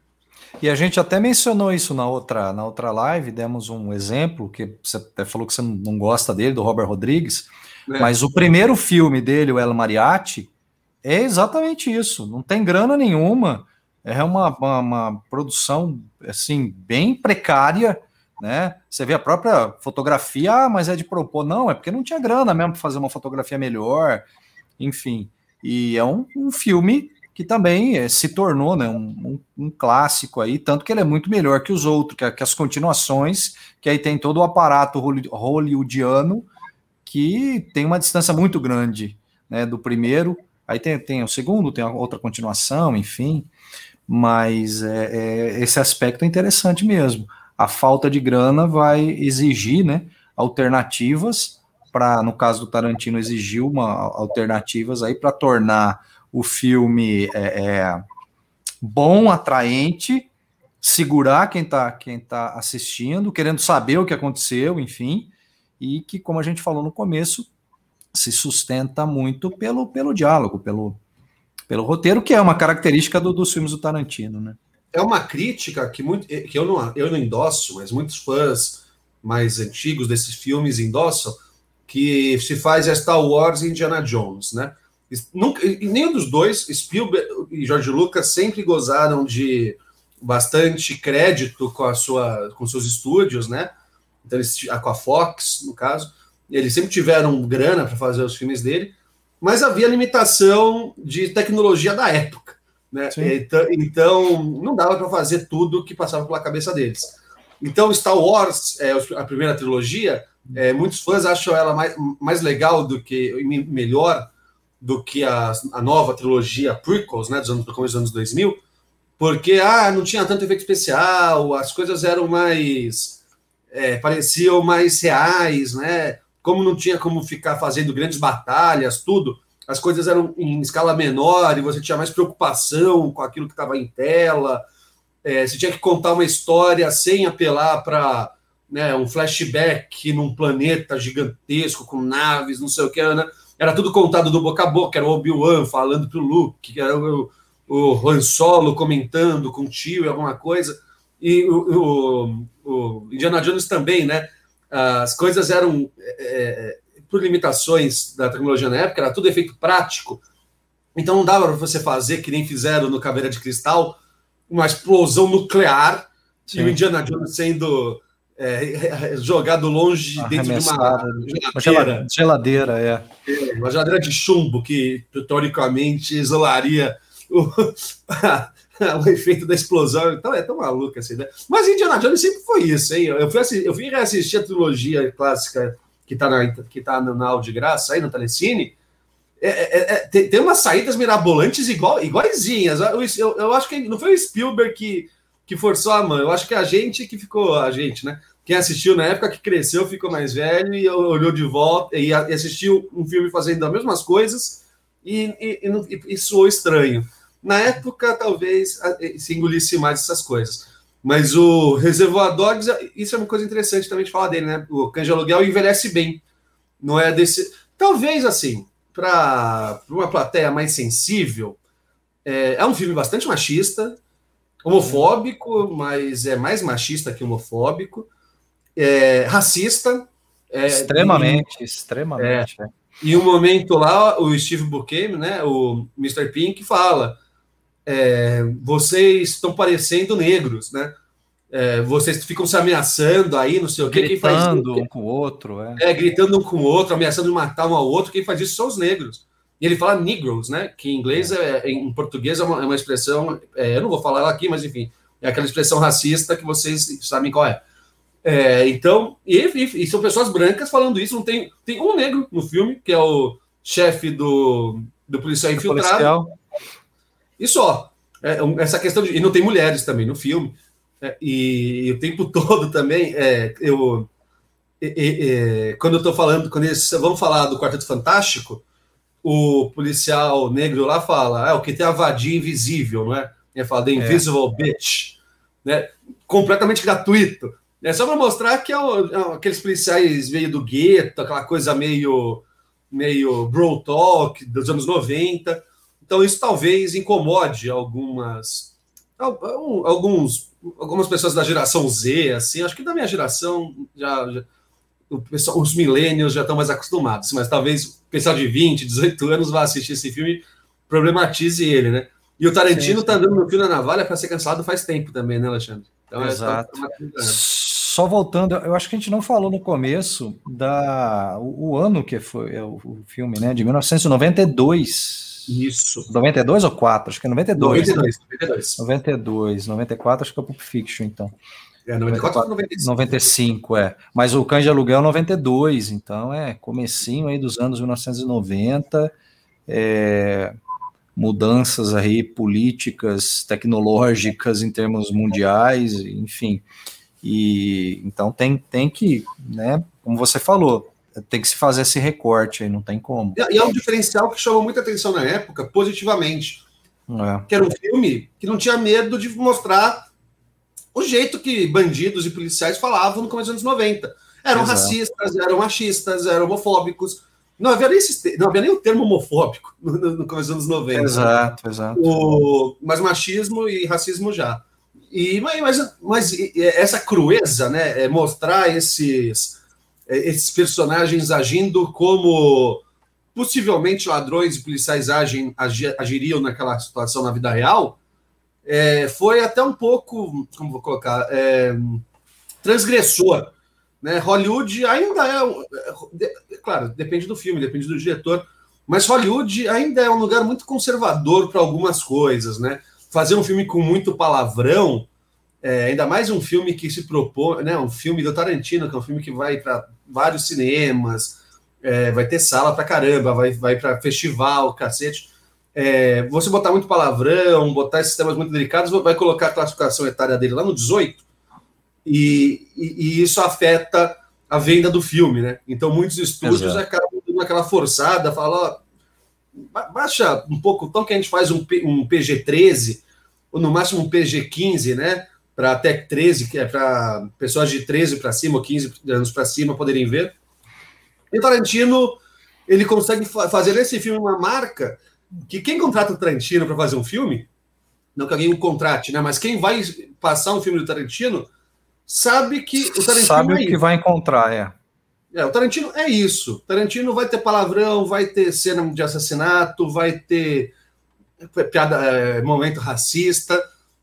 E a gente até mencionou isso na outra, na outra live, demos um exemplo, que você até falou que você não gosta dele, do Robert Rodrigues, é. mas o primeiro filme dele, o El Mariachi, é exatamente isso. Não tem grana nenhuma, é uma, uma, uma produção assim bem precária, né? Você vê a própria fotografia, ah, mas é de propor. Não, é porque não tinha grana mesmo para fazer uma fotografia melhor, enfim. E é um, um filme que também é, se tornou né, um, um, um, clássico aí, tanto que ele é muito melhor que os outros, que, que, as continuações, que aí tem todo o aparato hollywoodiano que tem uma distância muito grande né, do primeiro, aí tem, tem o segundo, tem outra continuação, enfim, mas é, é, esse aspecto é interessante mesmo. A falta de grana vai exigir né, alternativas para, no caso do Tarantino, exigiu uma alternativas aí para tornar o filme é, é bom, atraente, segurar quem está quem tá assistindo, querendo saber o que aconteceu, enfim, e que, como a gente falou no começo, se sustenta muito pelo, pelo diálogo, pelo, pelo roteiro, que é uma característica do, dos filmes do Tarantino, né? É uma crítica que, muito, que eu, não, eu não endosso, mas muitos fãs mais antigos desses filmes endossam, que se faz a Star Wars e Indiana Jones, né? Nunca, nenhum dos dois, Spielberg e George Lucas, sempre gozaram de bastante crédito com a sua com seus estúdios, né? Então, eles, com a Fox, no caso, eles sempre tiveram grana para fazer os filmes dele, mas havia limitação de tecnologia da época, né? Então, então, não dava para fazer tudo que passava pela cabeça deles. Então, Star Wars, é, a primeira trilogia, é, muitos fãs acham ela mais, mais legal do que melhor do que a, a nova trilogia prequels, né, dos anos, do começo dos anos 2000, porque ah, não tinha tanto efeito especial, as coisas eram mais é, pareciam mais reais, né? Como não tinha como ficar fazendo grandes batalhas, tudo, as coisas eram em escala menor e você tinha mais preocupação com aquilo que estava em tela. É, você tinha que contar uma história sem apelar para né, um flashback num planeta gigantesco com naves, não sei o que, né? era tudo contado do boca a boca, era o Obi-Wan falando pro Luke, era o, o Han Solo comentando com o tio e alguma coisa, e o, o, o, Indiana Jones também, né? As coisas eram, é, é, por limitações da tecnologia na época, era tudo efeito prático, então não dava para você fazer, que nem fizeram no Caveira de Cristal, uma explosão nuclear, Sim. e o Indiana Jones sendo é, jogado longe dentro de uma geladeira. geladeira é. é. Uma geladeira de chumbo que, teoricamente, isolaria o, o efeito da explosão. Então é tão maluco assim, né? Mas Indiana Jones sempre foi isso, hein? Eu fui, assistir, eu fui reassistir a trilogia clássica que está na, que tá na aula de graça aí no Telecine. É, é, é, tem, tem umas saídas mirabolantes igual, iguaizinhas. Eu, eu, eu acho que não foi o Spielberg que que forçou a mão. Eu acho que a gente que ficou, a gente, né? Quem assistiu na época que cresceu, ficou mais velho e olhou de volta e assistiu um filme fazendo as mesmas coisas e, e, e, e soou estranho. Na época, talvez se engolisse mais essas coisas. Mas o Reservoir Dogs, isso é uma coisa interessante também de falar dele, né? O de Aluguel envelhece bem. Não é desse. Talvez assim, para uma plateia mais sensível, é, é um filme bastante machista, homofóbico, mas é mais machista que homofóbico, é, racista. É, extremamente, e, extremamente. É, e um momento lá, o Steve Buscemi, né, o Mr. Pink, fala: é, vocês estão parecendo negros, né? É, vocês ficam se ameaçando aí, não sei o que. Gritando quem faz isso? um com o outro. É. é, gritando um com o outro, ameaçando de matar um ao outro. Quem faz isso são os negros. E ele fala Negroes, né? Que em inglês, é, em português, é uma, é uma expressão. É, eu não vou falar ela aqui, mas enfim, é aquela expressão racista que vocês sabem qual é. é então, e, e, e, são pessoas brancas falando isso. Não tem, tem um negro no filme, que é o chefe do, do policial infiltrado. Policial. E só. É, essa questão de. E não tem mulheres também no filme. É, e, e, o tempo todo também, é, eu. quando eu estou falando, quando eles vão falar do Quarteto Fantástico, o policial negro lá fala: é o que tem a vadia invisível, não é? Ele fala The Invisible é. Bitch, né? Completamente gratuito. É só para mostrar que é, o, é, aqueles policiais meio do gueto, aquela coisa meio meio bro talk dos anos 90. Então isso talvez incomode algumas alguns algumas pessoas da geração Z, assim, acho que da minha geração já, já pessoal, os milênios já estão mais acostumados, mas talvez o pessoal de 20, 18 anos vá assistir esse filme problematize ele, né? E o Tarantino está andando no fio na navalha para ser cancelado faz tempo também, né, Alexandre? Então, é Exato. É Só voltando, eu acho que a gente não falou no começo da o, o ano que foi é, o, o, filme, né? De 1992. Isso. 92 ou 4? Acho que é 92. 92, 92. 92, 94 acho que é o Pulp Fiction, então. É, 94 ou 95. 95, é. Mas o Cães de Aluguel 92, então é comecinho aí dos anos 1990. É, mudanças aí políticas, tecnológicas em termos mundiais, enfim. E então tem, tem que, né, como você falou, tem que se fazer esse recorte aí, não tem como. E é um diferencial que chamou muita atenção na época, positivamente. É. Que era um filme que não tinha medo de mostrar o jeito que bandidos e policiais falavam no começo dos anos 90. Eram Exato. racistas, eram machistas, eram homofóbicos. Não havia nem, não havia nem o termo homofóbico no, no começo dos anos 90. Exato, exato. O, mas machismo e racismo já. E, mas, mas essa crueza, né? É mostrar esses, esses personagens agindo como possivelmente ladrões e policiais agem, agiriam naquela situação na vida real, é, foi até um pouco, como vou colocar, é, transgressor né? Hollywood ainda é, é, claro, depende do filme, depende do diretor, mas Hollywood ainda é um lugar muito conservador para algumas coisas, né? Fazer um filme com muito palavrão, é, ainda mais um filme que se propõe, né? Um filme do Tarantino, que é um filme que vai para vários cinemas, é, vai ter sala para caramba, vai, vai para festival, cacete. É, você botar muito palavrão, botar esses temas muito delicados, vai colocar a classificação etária dele lá no 18, e, e, e, isso afeta a venda do filme, né? Então muitos estúdios Exato. acabam dando aquela forçada, falam, ó, baixa um pouco, então que a gente faz um, um PG-13, ou no máximo um PG-15, né? Para até 13, que é para pessoas de 13 para cima ou 15 anos para cima poderem ver. E Tarantino, ele consegue fazer esse filme uma marca que quem contrata o Tarantino para fazer um filme, não que alguém o contrate, né? Mas quem vai passar um filme do Tarantino sabe que o Tarantino sabe é o que isso. vai encontrar, é. É, o Tarantino é isso. O Tarantino vai ter palavrão, vai ter cena de assassinato, vai ter piada, é, momento racista.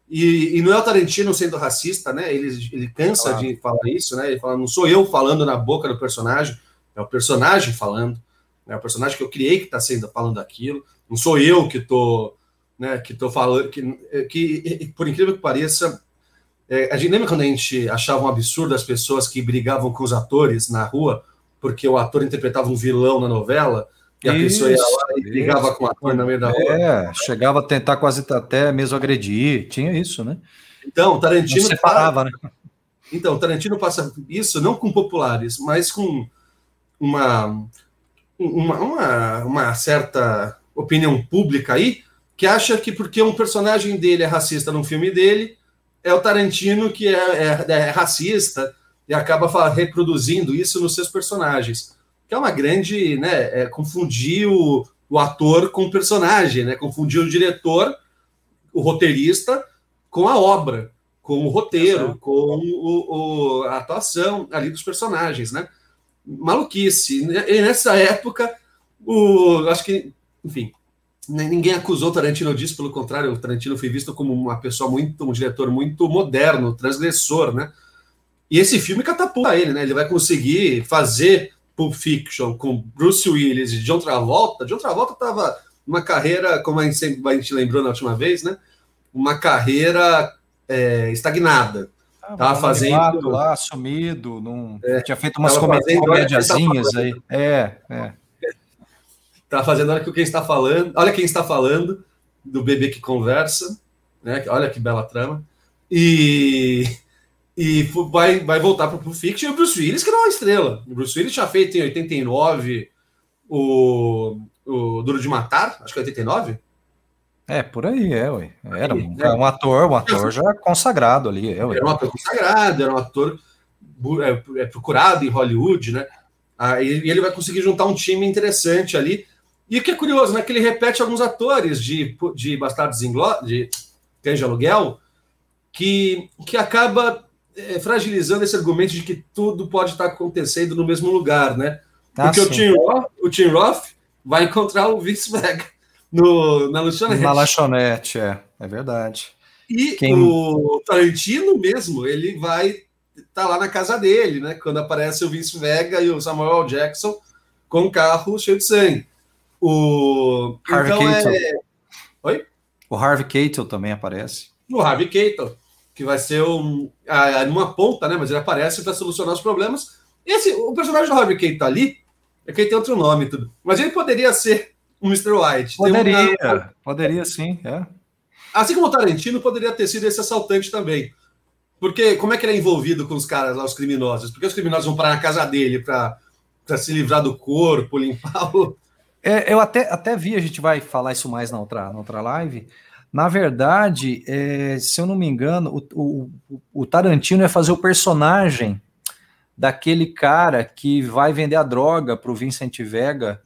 E, e, não é o Tarantino sendo racista, né? Ele, ele cansa claro. de falar isso, né? Ele fala, não sou eu falando na boca do personagem, é o personagem falando, é o personagem que eu criei que está sendo falando aquilo. Não sou eu que tô, né? Que tô falando que, que por incrível que pareça, é, a gente lembra quando a gente achava um absurdo as pessoas que brigavam com os atores na rua, porque o ator interpretava um vilão na novela, e a isso, pessoa ia lá e brigava isso. com o ator no meio da rua? É, chegava a tentar quase até mesmo agredir, tinha isso, né? Então, Tarantino. Não separava, né? Então, Tarantino passa isso não com populares, mas com uma, uma, uma, uma certa opinião pública aí, que acha que porque um personagem dele é racista num filme dele, é o Tarantino que é, é, é racista e acaba reproduzindo isso nos seus personagens. Que é uma grande, né? É, confundir o, o ator com o personagem, né? Confundir o diretor, o roteirista, com a obra, com o roteiro, com o, o, a atuação ali dos personagens, né? Maluquice. E nessa época, o, acho que, enfim, ninguém acusou o Tarantino disso, pelo contrário, o Tarantino foi visto como uma pessoa muito, um diretor muito moderno, transgressor, né? E esse filme catapulta ele, né? Ele vai conseguir fazer Pulp Fiction com Bruce Willis e John Travolta. John Travolta estava numa carreira, como a gente, lembrou na última vez, né? Uma carreira é, estagnada. Ah, tava fazendo lá, sumido, não é, tinha feito umas comédiazinhas aí. É, é. Tá fazendo, olha que quem está falando, olha quem está falando, do bebê que conversa, né? Olha que bela trama. E, e vai, vai voltar para o Fiction e o Bruce Willis, que não é uma estrela. O Bruce Willis tinha feito em 89 o, o Duro de Matar, acho que é 89. É, por aí, é, ué. Era um, é. um ator, um ator já consagrado ali. É, Era um ator consagrado, era um ator é, é, procurado em Hollywood, né? Aí ele vai conseguir juntar um time interessante ali. E o que é curioso, né? Que ele repete alguns atores de, de Bastardos Inglórios, de Cães de Aluguel, que, que acaba é, fragilizando esse argumento de que tudo pode estar acontecendo no mesmo lugar, né? Ah, Porque o, Tim Roth, o Tim Roth vai encontrar o Vince Vega no, na lanchonete. Na lanchonete, é, é verdade. E Quem... o Tarantino mesmo, ele vai estar tá lá na casa dele, né? Quando aparece o Vince Vega e o Samuel Jackson com um carro cheio de sangue. O Harvey então Keitel. É... Oi? O Harvey Keitel também aparece. O Harvey Keitel, que vai ser um, a, numa ponta, né? Mas ele aparece para solucionar os problemas. Esse, o personagem do Harvey Keitel ali é que ele tem outro nome tudo. Mas ele poderia ser um Mr. White. Poderia, uma... poderia sim, é. Assim como o Tarantino poderia ter sido esse assaltante também. Porque como é que ele é envolvido com os caras lá, os criminosos? Porque os criminosos vão para a casa dele para se livrar do corpo, limpar o. É, eu até, até vi, a gente vai falar isso mais na outra, na outra live. Na verdade, é, se eu não me engano, o, o, o Tarantino ia fazer o personagem daquele cara que vai vender a droga para o Vincent Vega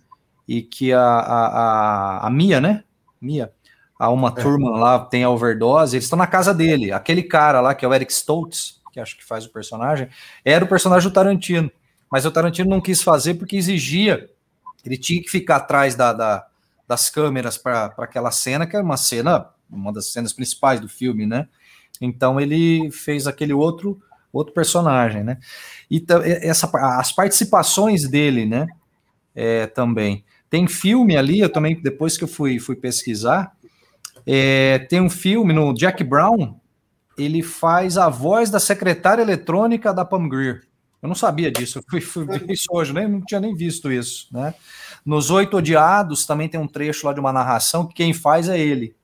e que a, a, a, a Mia, né? Mia, a uma é. turma lá tem a overdose, eles estão na casa dele. Aquele cara lá, que é o Eric Stoltz, que acho que faz o personagem, era o personagem do Tarantino. Mas o Tarantino não quis fazer porque exigia, ele tinha que ficar atrás da, da das câmeras para aquela cena, que é uma cena, uma das cenas principais do filme, né? Então ele fez aquele outro outro personagem, né? E essa, as participações dele, né? É, também. Tem filme ali, eu também, depois que eu fui, fui pesquisar, é, tem um filme no Jack Brown, ele faz a voz da secretária eletrônica da Pam Grier. Eu não sabia disso, eu fui, fui ver isso hoje, né? não tinha nem visto isso, né? Nos Oito Odiados também tem um trecho lá de uma narração que quem faz é ele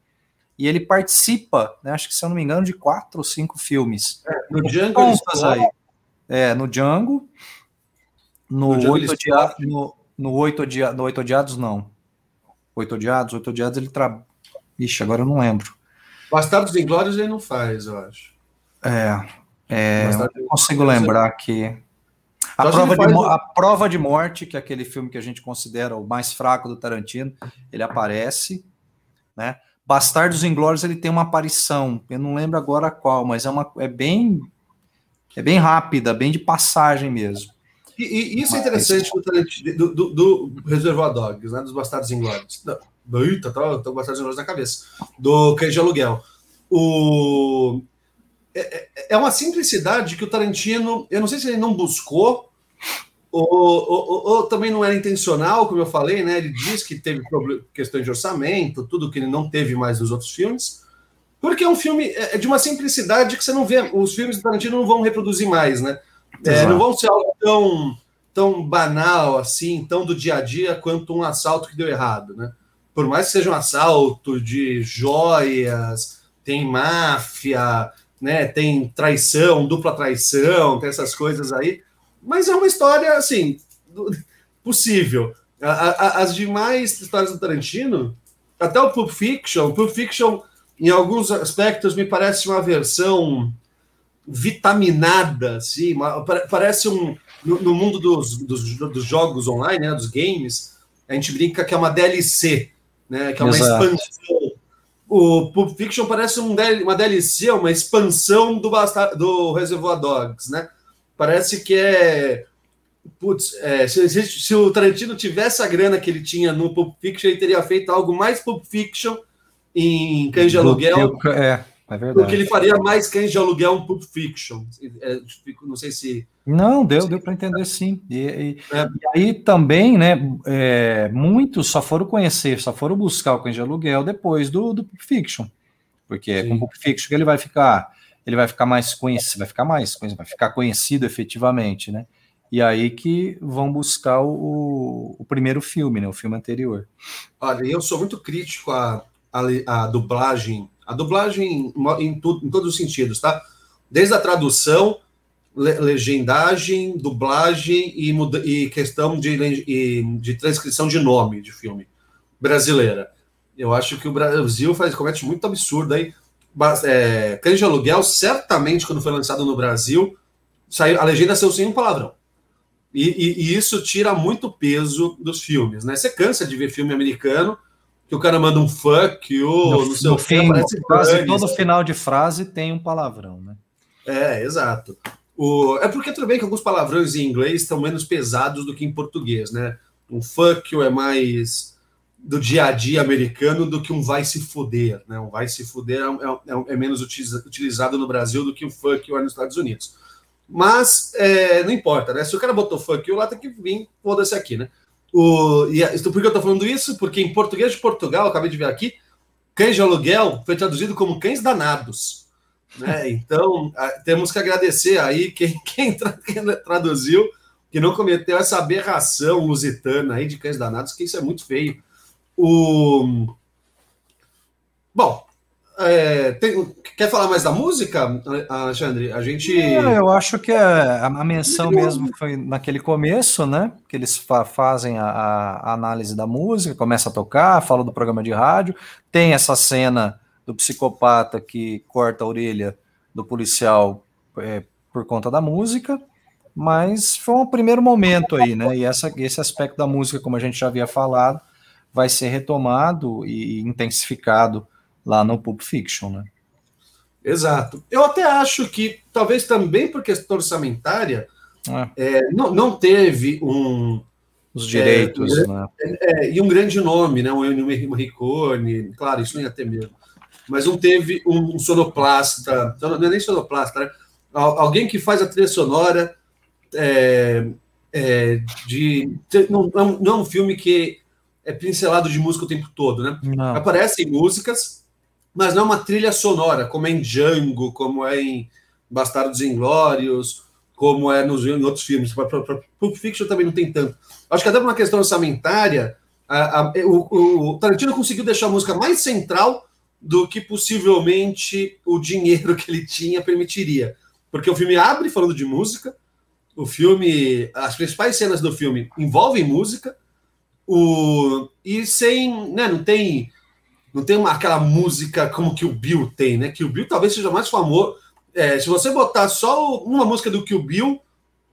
e ele participa, né, acho que se eu não me engano, de quatro ou cinco filmes. É, no Django aí. É, no Django, no, Oito Odiados, no, no, Oito Odiados, no Oito Odiados, não. Oito Odiados, Oito Odiados ele tra... Ixi, agora eu não lembro. Bastardos Inglórios ele não faz, eu acho. É, é não consigo lembrar que... A prova, de, a prova de Morte, que é aquele filme que a gente considera o mais fraco do Tarantino, ele aparece, né? Bastardos Inglórios ele tem uma aparição, eu não lembro agora qual, mas é uma é bem é bem rápida, bem de passagem mesmo. E, e isso é interessante do, do, do, Reservoir Dogs, né, dos Bastardos Inglórios. Eita, tá, tá Bastardos Inglórios na cabeça. Do Cães de Aluguel. O é, é, é uma simplicidade que o Tarantino, eu não sei se ele não buscou ou, também não era intencional, como eu falei, né? Ele diz que teve questões de orçamento, tudo que ele não teve mais nos outros filmes, porque é um filme é, é de uma simplicidade que você não vê. Os filmes do Tarantino não vão reproduzir mais, né? É, não vão ser algo tão, tão banal assim, tão do dia a dia quanto um assalto que deu errado, né? Por mais que seja um assalto de joias, tem máfia, né? Tem traição, dupla traição, tem essas coisas aí mas é uma história, assim, possível. as demais histórias do Tarantino, até o Pulp Fiction, Pulp Fiction, em alguns aspectos, me parece uma versão vitaminada, assim, uma, parece um. No, no mundo dos, dos, dos, jogos online, né, dos games, a gente brinca que é uma DLC, né, que é uma Exato. expansão. O Pulp Fiction parece um, uma DLC, uma expansão do, do Reservoir Dogs, né? Parece que é. Putz, é, se, se, o Tarantino tivesse a grana que ele tinha no Pulp Fiction, ele teria feito algo mais Pulp Fiction em Cães de Aluguel. É, é verdade. Porque ele faria mais Cães de Aluguel um Pulp Fiction. É, não sei se. Não, deu, deu para entender sim. E, e, é. e, aí também, né? É, muitos só foram conhecer, só foram buscar o Cães de Aluguel depois do, do Pulp Fiction. Porque é com o Pulp Fiction ele vai ficar ele vai ficar mais conhecido, vai ficar mais conhecido, vai ficar conhecido efetivamente, né? E aí que vão buscar o, o primeiro filme, né? O filme anterior. Olha, eu sou muito crítico a, a, a dublagem, a dublagem em, tu, em todos os sentidos, tá? Desde a tradução, le, legendagem, dublagem e, e questão de, de transcrição de nome de filme brasileira. Eu acho que o Brasil faz comete muito absurdo aí. É, Cães de Aluguel, certamente, quando foi lançado no Brasil, saiu, a legenda saiu sem um palavrão. E, e, e, isso tira muito peso dos filmes, né? Você cansa de ver filme americano que o cara manda um fuck ou no, seu fim, quase todo final de frase tem um palavrão, né? É, exato. O, é porque tudo bem que alguns palavrões em inglês estão menos pesados do que em português, né? Um fuck é mais do dia a dia americano do que um vai se fuder, né? Um vai se fuder é, é, é menos utilizado no Brasil do que o fuck é nos Estados Unidos. Mas é, não importa, né? Se o cara botou fuck you lá, tem que vir, foda-se aqui, né? O, e, por que eu tô falando isso? Porque em português de Portugal, acabei de ver aqui, cães de aluguel foi traduzido como cães danados. Né? Então, temos que agradecer aí quem, quem, tra, quem, traduziu, que não cometeu essa aberração lusitana aí de cães danados, que isso é muito feio. O... Bom, é, tem, quer falar mais da música, Alexandre? A gente. É, eu acho que a, a menção mesmo foi naquele começo, né? Que eles fa fazem a, a, análise da música, começa a tocar, fala do programa de rádio, tem essa cena do psicopata que corta a orelha do policial é, por conta da música, mas foi um primeiro momento aí, né? E essa, esse aspecto da música, como a gente já havia falado, vai ser retomado e intensificado lá no Pulp Fiction, né? Exato. Eu até acho que, talvez também por questão orçamentária, é. É, não, não teve um. Os direitos, é, né? É, e um grande nome, né? Um Ennio Morricone, claro, isso não ia ter mesmo. Mas não teve um, sonoplasta, não é nem sonoplasta, né? Alguém que faz a trilha sonora é, é, de. Não, não é um filme que é pincelado de música o tempo todo, né? Não. Aparecem músicas, mas não é uma trilha sonora, como é em Django, como é em Bastardos Inglórios, como é nos, em outros filmes. Para Pulp Fiction também não tem tanto. Acho que até por uma questão orçamentária, a, a, o, o, Tarantino conseguiu deixar a música mais central do que possivelmente o dinheiro que ele tinha permitiria. Porque o filme abre falando de música, o filme, as principais cenas do filme envolvem música, o, e sem, né, não tem não tem uma, aquela música como que o Bill tem, né? Que o Bill talvez seja mais famoso. É, se você botar só uma música do que o Bill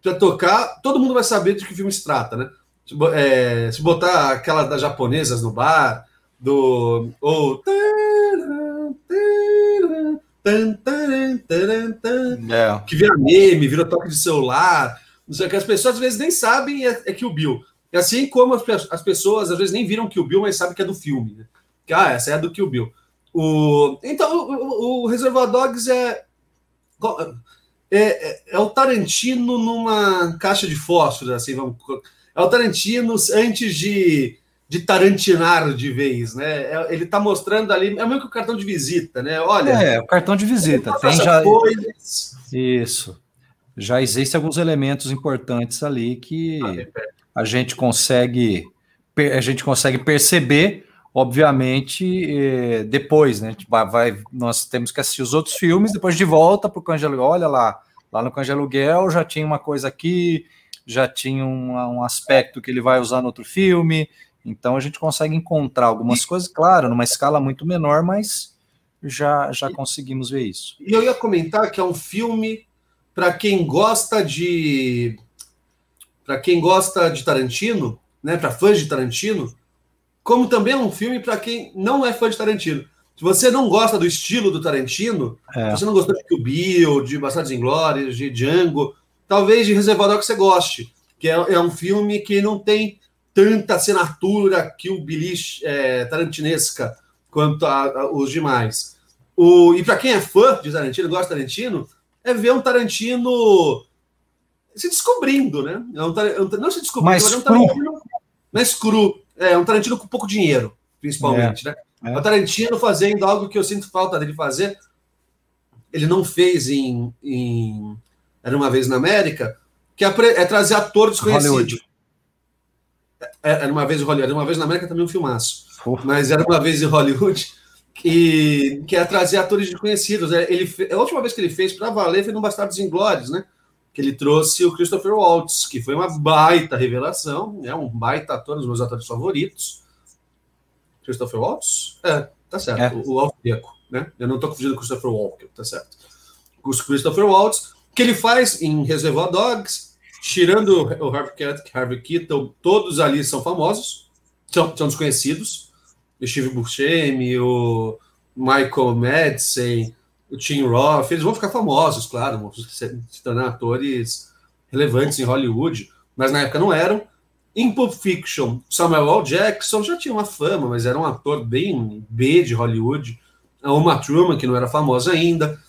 para tocar, todo mundo vai saber de que filme se trata, né? Se, é, se botar aquela das japonesas no bar, do. Ou. É. Que vira meme, vira toque de celular. Não sei o que as pessoas às vezes nem sabem é, é que o Bill. E assim como as, as pessoas às vezes nem viram que o Bill, mas sabem que é do filme. Né? Que, ah, essa é a do Kill Bill. O, então, o, o Reservoir Dogs é, é, é, é, o Tarantino numa caixa de fósforo, assim, vamos. É o Tarantino antes de, de tarantinar de vez, né? É, ele está mostrando ali, é meio que o cartão de visita, né? Olha. É, o cartão de visita. Tem já. Coisas. Isso. Já existem alguns elementos importantes ali que ah, a gente consegue a gente consegue perceber obviamente, eh, depois, né? Vai, vai, nós temos que assistir os outros filmes, depois de volta para o Cangelo. Olha lá, lá no Cangelo Aluguel já tinha uma coisa aqui, já tinha um, um, aspecto que ele vai usar no outro filme. Então a gente consegue encontrar algumas coisas, claro, numa escala muito menor, mas já, já conseguimos ver isso. E eu ia comentar que é um filme para quem gosta de. Para quem gosta de Tarantino, né? Para fãs de Tarantino, como também é um filme para quem não é fã de Tarantino. Se você não gosta do estilo do Tarantino, é. você não gostou de Kill Bill, de Bastardos Inglórios, de Django, talvez de Reservoir que você goste, que é, é, um filme que não tem tanta assinatura que o Billy é, tarantinesca quanto a, a, os demais. O, e para quem é fã de Tarantino, gosta de Tarantino, é ver um Tarantino se descobrindo, né? É um, é não se descobrindo, mas é um Tarantino mais cru. É um Tarantino com pouco dinheiro, principalmente, é, né? É. O Tarantino fazendo algo que eu sinto falta dele fazer. Ele não fez em, em Era uma vez na América, que é, é trazer ator desconhecido. Hollywood. É, era uma vez em Hollywood, era uma vez na América também um filmaço. Mas era uma vez em Hollywood, e que é trazer atores desconhecidos. É, ele, a última vez que ele fez para valer foi no Bastardos Inglórios, né? Que ele trouxe o Christopher Waltz, que foi uma baita revelação, né? Um baita ator, um dos meus atores favoritos. Christopher Waltz? É, tá certo. É. O, o austríaco, né? Eu não tô confundindo com o Christopher Walken, tá certo. O Christopher Waltz, que ele faz em Reservoir Dogs, tirando o Harvey, Harvey Keitel, todos ali são famosos, são, são desconhecidos o Steve Buscemi, o Michael Madsen, o Tim Roth, eles vão ficar famosos, claro, vão se tornar atores relevantes em Hollywood, mas na época não eram. Em Pulp Fiction, Samuel L. Jackson já tinha uma fama, mas era um ator bem B de Hollywood. A Uma Truman, que não era famosa ainda.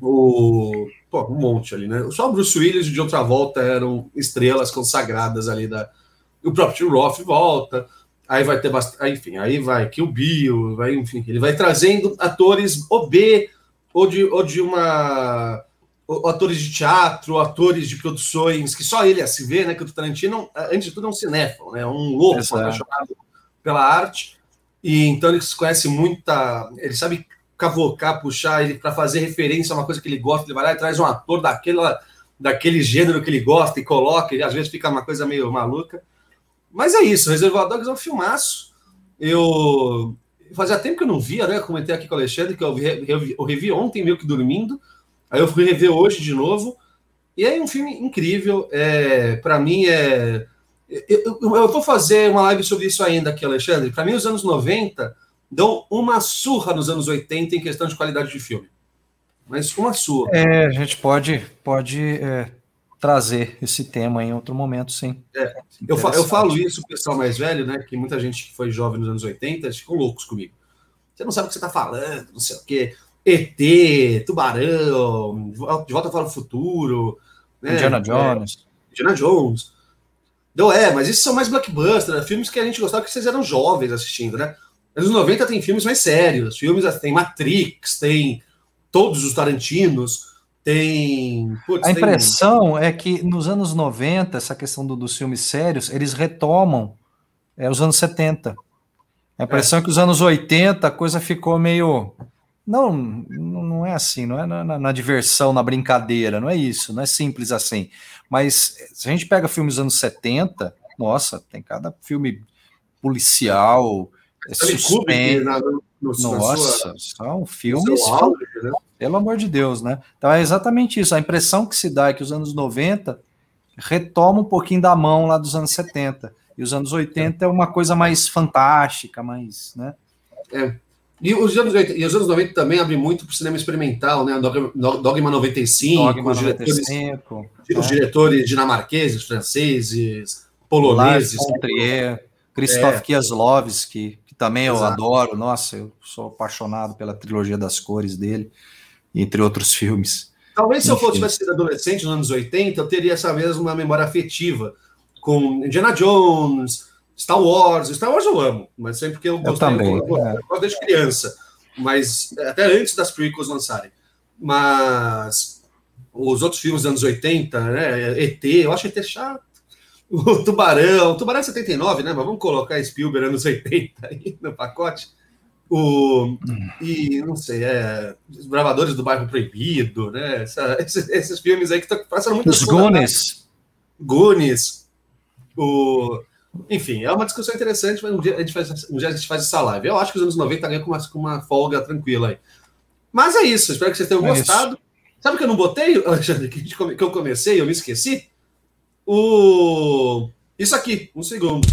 O... Pô, um monte ali, né? Só Bruce Willis e de outra volta eram estrelas consagradas ali da... O próprio Tim Roth volta aí vai ter bastante, enfim, aí vai que o Bill, vai, enfim, ele vai trazendo atores OB ou de, ou de uma ou, atores de teatro, atores de produções que só ele é se vê, né? Que o Tarantino, antes de tudo, é um cinéfilo, né? Um louco Exato. apaixonado pela arte. E então ele conhece muita, ele sabe cavocar, puxar ele para fazer referência a uma coisa que ele gosta, ele vai lá e traz um ator daquela daquele gênero que ele gosta e coloca, e às vezes fica uma coisa meio maluca. Mas é isso, Reservoir Dogs é um filmaço. Eu fazia tempo que eu não via, né? Eu comentei aqui com o Alexandre que eu, revi, eu revi ontem, meio que dormindo. Aí eu fui rever hoje de novo. E é um filme incrível. É, para mim é. Eu, eu, eu, vou fazer uma live sobre isso ainda aqui, Alexandre. Para mim, os anos 90 dão uma surra nos anos 80 em questão de qualidade de filme. Mas uma surra. É, a gente pode, pode é, trazer esse tema em outro momento, sim. É, eu, fa eu falo isso o pessoal mais velho, né? Que muita gente que foi jovem nos anos 80 ficou loucos comigo. Você não sabe o que você está falando, não sei o quê. ET, Tubarão, De Volta para o Futuro. Né? Indiana Jones. É, Indiana Jones. Não é, mas esses são mais blockbusters, filmes que a gente gostava que vocês eram jovens assistindo, né? Nos 90 tem filmes mais sérios, filmes tem Matrix, tem todos os Tarantinos, tem. Putz, a impressão tem... é que nos anos 90, essa questão do, dos filmes sérios, eles retomam é, os anos 70. A impressão é. é que os anos 80 a coisa ficou meio. Não, não é assim, não é na, na, na, diversão, na brincadeira, não é isso, não é simples assim. Mas se a gente pega filmes dos anos 70, nossa, tem cada filme policial, suspense. Na, no, nossa, sua, são filmes. Né? Pelo amor de Deus, né? Então é exatamente isso. A impressão que se dá é que os anos 90 retoma um pouquinho da mão lá dos anos 70. E os anos 80 é uma coisa mais fantástica, mais, né? É. E os anos, 80, e os anos 90 também abrem muito para o cinema experimental, né? Dogma, Dogma 95, Dogma os, 95 diretores, os diretores dinamarqueses, franceses, poloneses. Trier, Christoph é. Kieslowski, que também Exato. eu adoro. Nossa, eu sou apaixonado pela trilogia das cores dele entre outros filmes. Talvez se Enfim. eu fosse adolescente nos anos 80, eu teria essa mesma memória afetiva com Indiana Jones, Star Wars. Star Wars eu amo, mas sempre que eu gostei, eu também, eu, eu, é. eu desde criança, mas até antes das prequels lançarem. Mas os outros filmes dos anos 80, né? ET, eu acho ET chato. O Tubarão, o Tubarão é 79, né? Mas vamos colocar Spielberg anos 80 aí no pacote. O, e não sei, é, os Bravadores do Bairro Proibido, né? Essa, esses, esses, filmes aí que estão passando muito. Os Goonies. Goonies. O, enfim, é uma discussão interessante, mas um dia a gente faz, um dia a gente faz essa live. Eu acho que os anos 90 ganham com uma, com uma folga tranquila aí. Mas é isso, espero que vocês tenham é gostado. Isso. Sabe o que eu não botei, Alexandre, que, que eu comecei, eu me esqueci? O... Isso aqui, um segundo.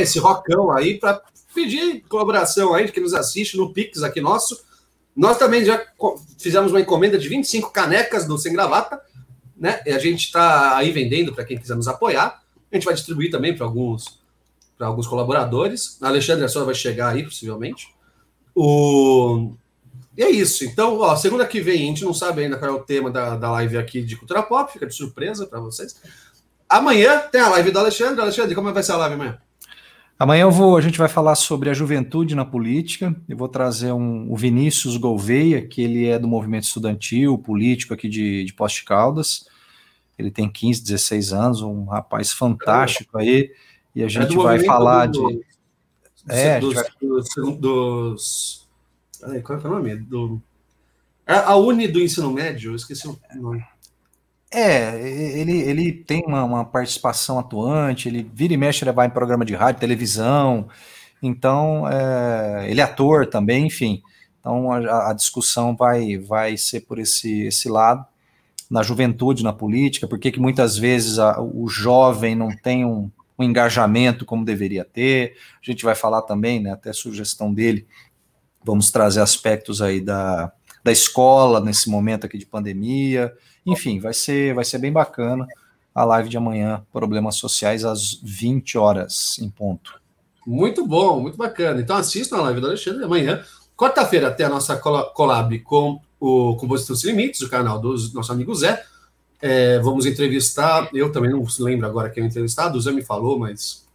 É, esse rockão aí para pedir colaboração aí de quem nos assiste no Pix aqui nosso. Nós também já fizemos uma encomenda de 25 canecas do Sem Gravata, né? E a gente está aí vendendo para quem quiser nos apoiar. A gente vai distribuir também para alguns para alguns colaboradores. A Alexandre só vai chegar aí, possivelmente. O... E é isso. Então, ó, segunda que vem, a gente não sabe ainda qual é o tema da, da live aqui de cultura pop, fica de surpresa para vocês. Amanhã tem a live do Alexandre. Alexandre, como vai ser a live amanhã? Amanhã eu vou, a gente vai falar sobre a juventude na política. Eu vou trazer um, o Vinícius Gouveia, que ele é do movimento estudantil, político aqui de, de Poste Caldas. Ele tem 15, 16 anos, um rapaz fantástico aí. E a é gente é vai falar do, de. é, dos, vai... dos, dos, qual é o nome? Do, a Uni do ensino médio, eu esqueci o nome. É, ele, ele tem uma, uma, participação atuante, ele vira e mexe, ele vai em programa de rádio, televisão, então é, ele é ator também, enfim. Então a, a, discussão vai, vai ser por esse, esse lado, na juventude, na política, por que muitas vezes a, o jovem não tem um, um, engajamento como deveria ter. A gente vai falar também, né, até sugestão dele, vamos trazer aspectos aí da, da escola nesse momento aqui de pandemia. Enfim, vai ser, vai ser bem bacana a live de amanhã, Problemas Sociais, às 20 horas em ponto. Muito bom, muito bacana. Então assistam a live do Alexandre amanhã. Quarta-feira até a nossa collab com o Composição Sem Limites, o canal do nosso amigo Zé. É, vamos entrevistar, eu também não lembro agora quem é entrevistado, o Zé me falou, mas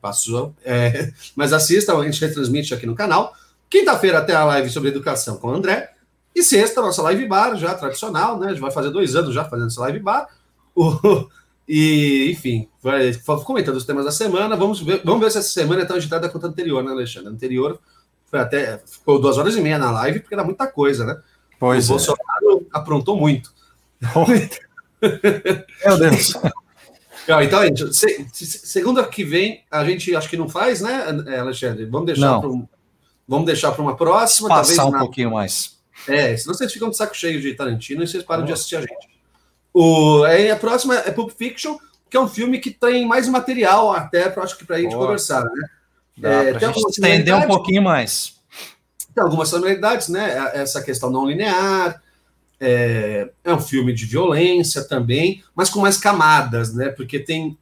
passou. É, mas assistam, a gente retransmite aqui no canal. Quinta-feira até a live sobre educação com o André. E sexta, nossa live bar, já tradicional, né? A gente vai fazer dois anos já fazendo essa live bar. O, e, enfim, vai comentando os temas da semana. Vamos ver, vamos ver se essa semana é tão agitada quanto a anterior, né, Alexandre? A anterior foi até ficou duas horas e meia na live, porque era muita coisa, né? Pois o é. Bolsonaro aprontou muito. Meu Deus. Então, gente, segunda que vem, a gente acho que não faz, né, Alexandre? Vamos deixar para um, vamos deixar para uma próxima. Passar um na... pouquinho mais. É, senão vocês ficam de saco cheio de Tarantino e vocês param de assistir a gente. O, aí a próxima é Pulp Fiction, que é um filme que tem mais material até, para acho que para a gente conversar, né? Dá é, tem gente estender um pouquinho mais. Tem algumas familiaridades, né? É, essa questão não linear, é, é, um filme de violência também, mas com mais camadas, né? Porque tem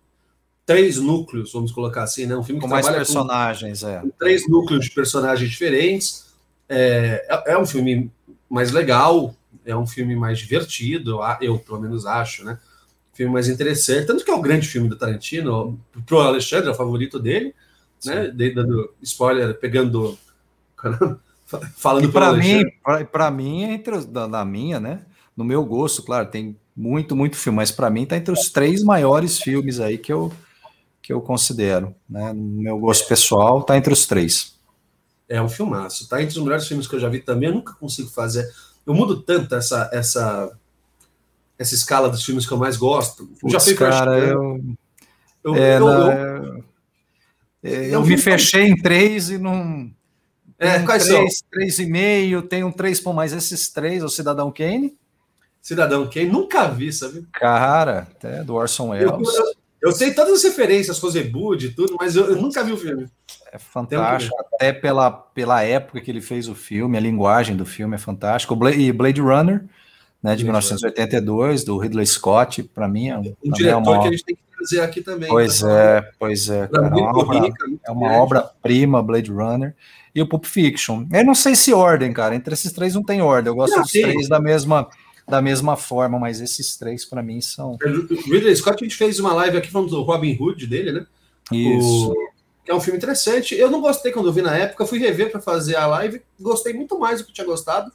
três núcleos, vamos colocar assim, né? Um filme com mais personagens, com, é. Com três núcleos de personagens diferentes. É, é, é um filme mais legal, é um filme mais divertido, eu pelo menos acho, né? Filme mais interessante, tanto que é o grande filme do Tarantino, pro Alexandre, é o favorito dele, né? Dando spoiler, pegando. falando para mim, para mim, entre os, da, da, minha, né? No meu gosto, claro, tem muito, muito filme, mas para mim tá entre os três maiores filmes aí que eu, que eu considero, né? No meu gosto pessoal, tá entre os três. É um filmaço, tá? Entre os melhores filmes que eu já vi também, eu nunca consigo fazer. Eu mudo tanto essa essa essa escala dos filmes que eu mais gosto. Puts, já fui cara, eu... Eu, é, eu, eu, eu, eu me fechei em três e não. É, quais três, são? Três e meio, tem um três, por mais esses três, o Cidadão Kane. Cidadão Kane, nunca vi, sabe? Cara, até do Orson Welles. Eu, sei todas as referências, Rosebud e tudo, mas eu, nunca vi o filme. É fantástico, até pela, pela época que ele fez o filme, a linguagem do filme é fantástico. E Blade Runner, né, de 1982, do Ridley Scott, para mim é um, um diretor é uma... que a gente tem que trazer aqui também. Pois tá é, pois é, cara, é uma obra, é uma obra-prima, Blade Runner. E o Pulp Fiction. Eu não sei se ordem, cara. Entre esses três não tem ordem. Eu gosto não, dos sim. três da mesma, da mesma forma, mas esses três para mim são. O Ridley Scott, a gente fez uma live aqui falando do Robin Hood dele, né? Isso. O que é um filme interessante. Eu não gostei quando eu vi na época, fui rever para fazer a live, gostei muito mais do que eu tinha gostado.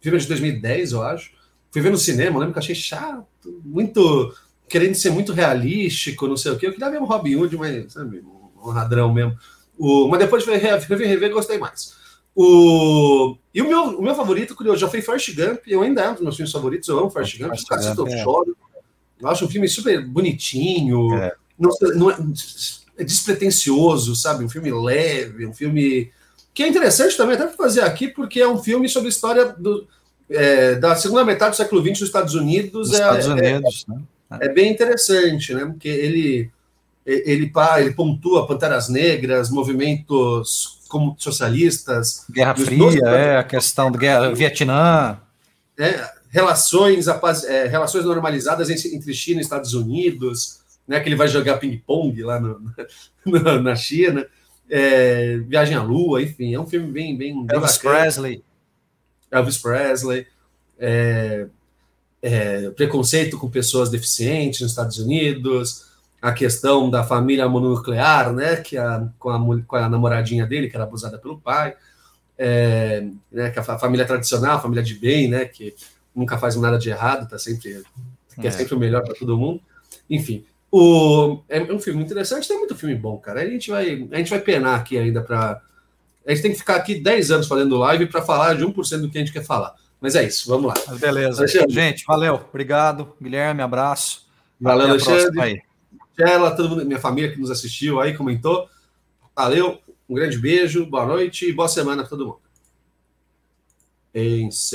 Filme de 2010, eu acho. Fui ver no cinema, lembro que achei chato, muito querendo ser muito realístico, não sei o quê. Eu queria ver um Robin Hood, mas sabe, um ladrão mesmo. O, mas depois de rever, rever, rever, gostei mais. O, e o meu, o meu favorito, curioso, já foi Forrest Gump, eu ainda é um dos meus filmes favoritos, eu amo Forrest Gump, Gump é. choro. Eu acho um filme super bonitinho, é. não, não é, é despretensioso, sabe? Um filme leve, um filme que é interessante também até fazer aqui, porque é um filme sobre a história do, é, da segunda metade do século XX dos Estados Unidos. é, Estados é, Unidos, é, né? é, bem interessante, né? Porque ele ele, ele pontua Panteras Negras, movimentos como socialistas. Guerra Fria, é, a questão do guerra, Vietnã. É, relações, é, relações normalizadas entre China e Estados Unidos né, que ele vai jogar ping-pong lá no, no, na China, é, Viagem à Lua, enfim, é um filme bem. bem Elvis bem Presley. Elvis Presley. É, é, preconceito com pessoas deficientes nos Estados Unidos, a questão da família mononuclear, né, que a, com, a, com a namoradinha dele, que era abusada pelo pai, é, né, que a família tradicional, a família de bem, né, que nunca faz nada de errado, tá sempre, quer é. sempre o melhor para todo mundo. Enfim, o, é um filme interessante, tem muito filme bom, cara. A gente vai, a gente vai penar aqui ainda para. A gente tem que ficar aqui 10 anos fazendo live para falar de 1% do que a gente quer falar. Mas é isso, vamos lá. Beleza. Alexandre. Gente, valeu. Obrigado. Guilherme, abraço. Valeu, Alexandre. Ela, todo mundo, minha família que nos assistiu aí, comentou. Valeu, um grande beijo, boa noite e boa semana para todo mundo. Em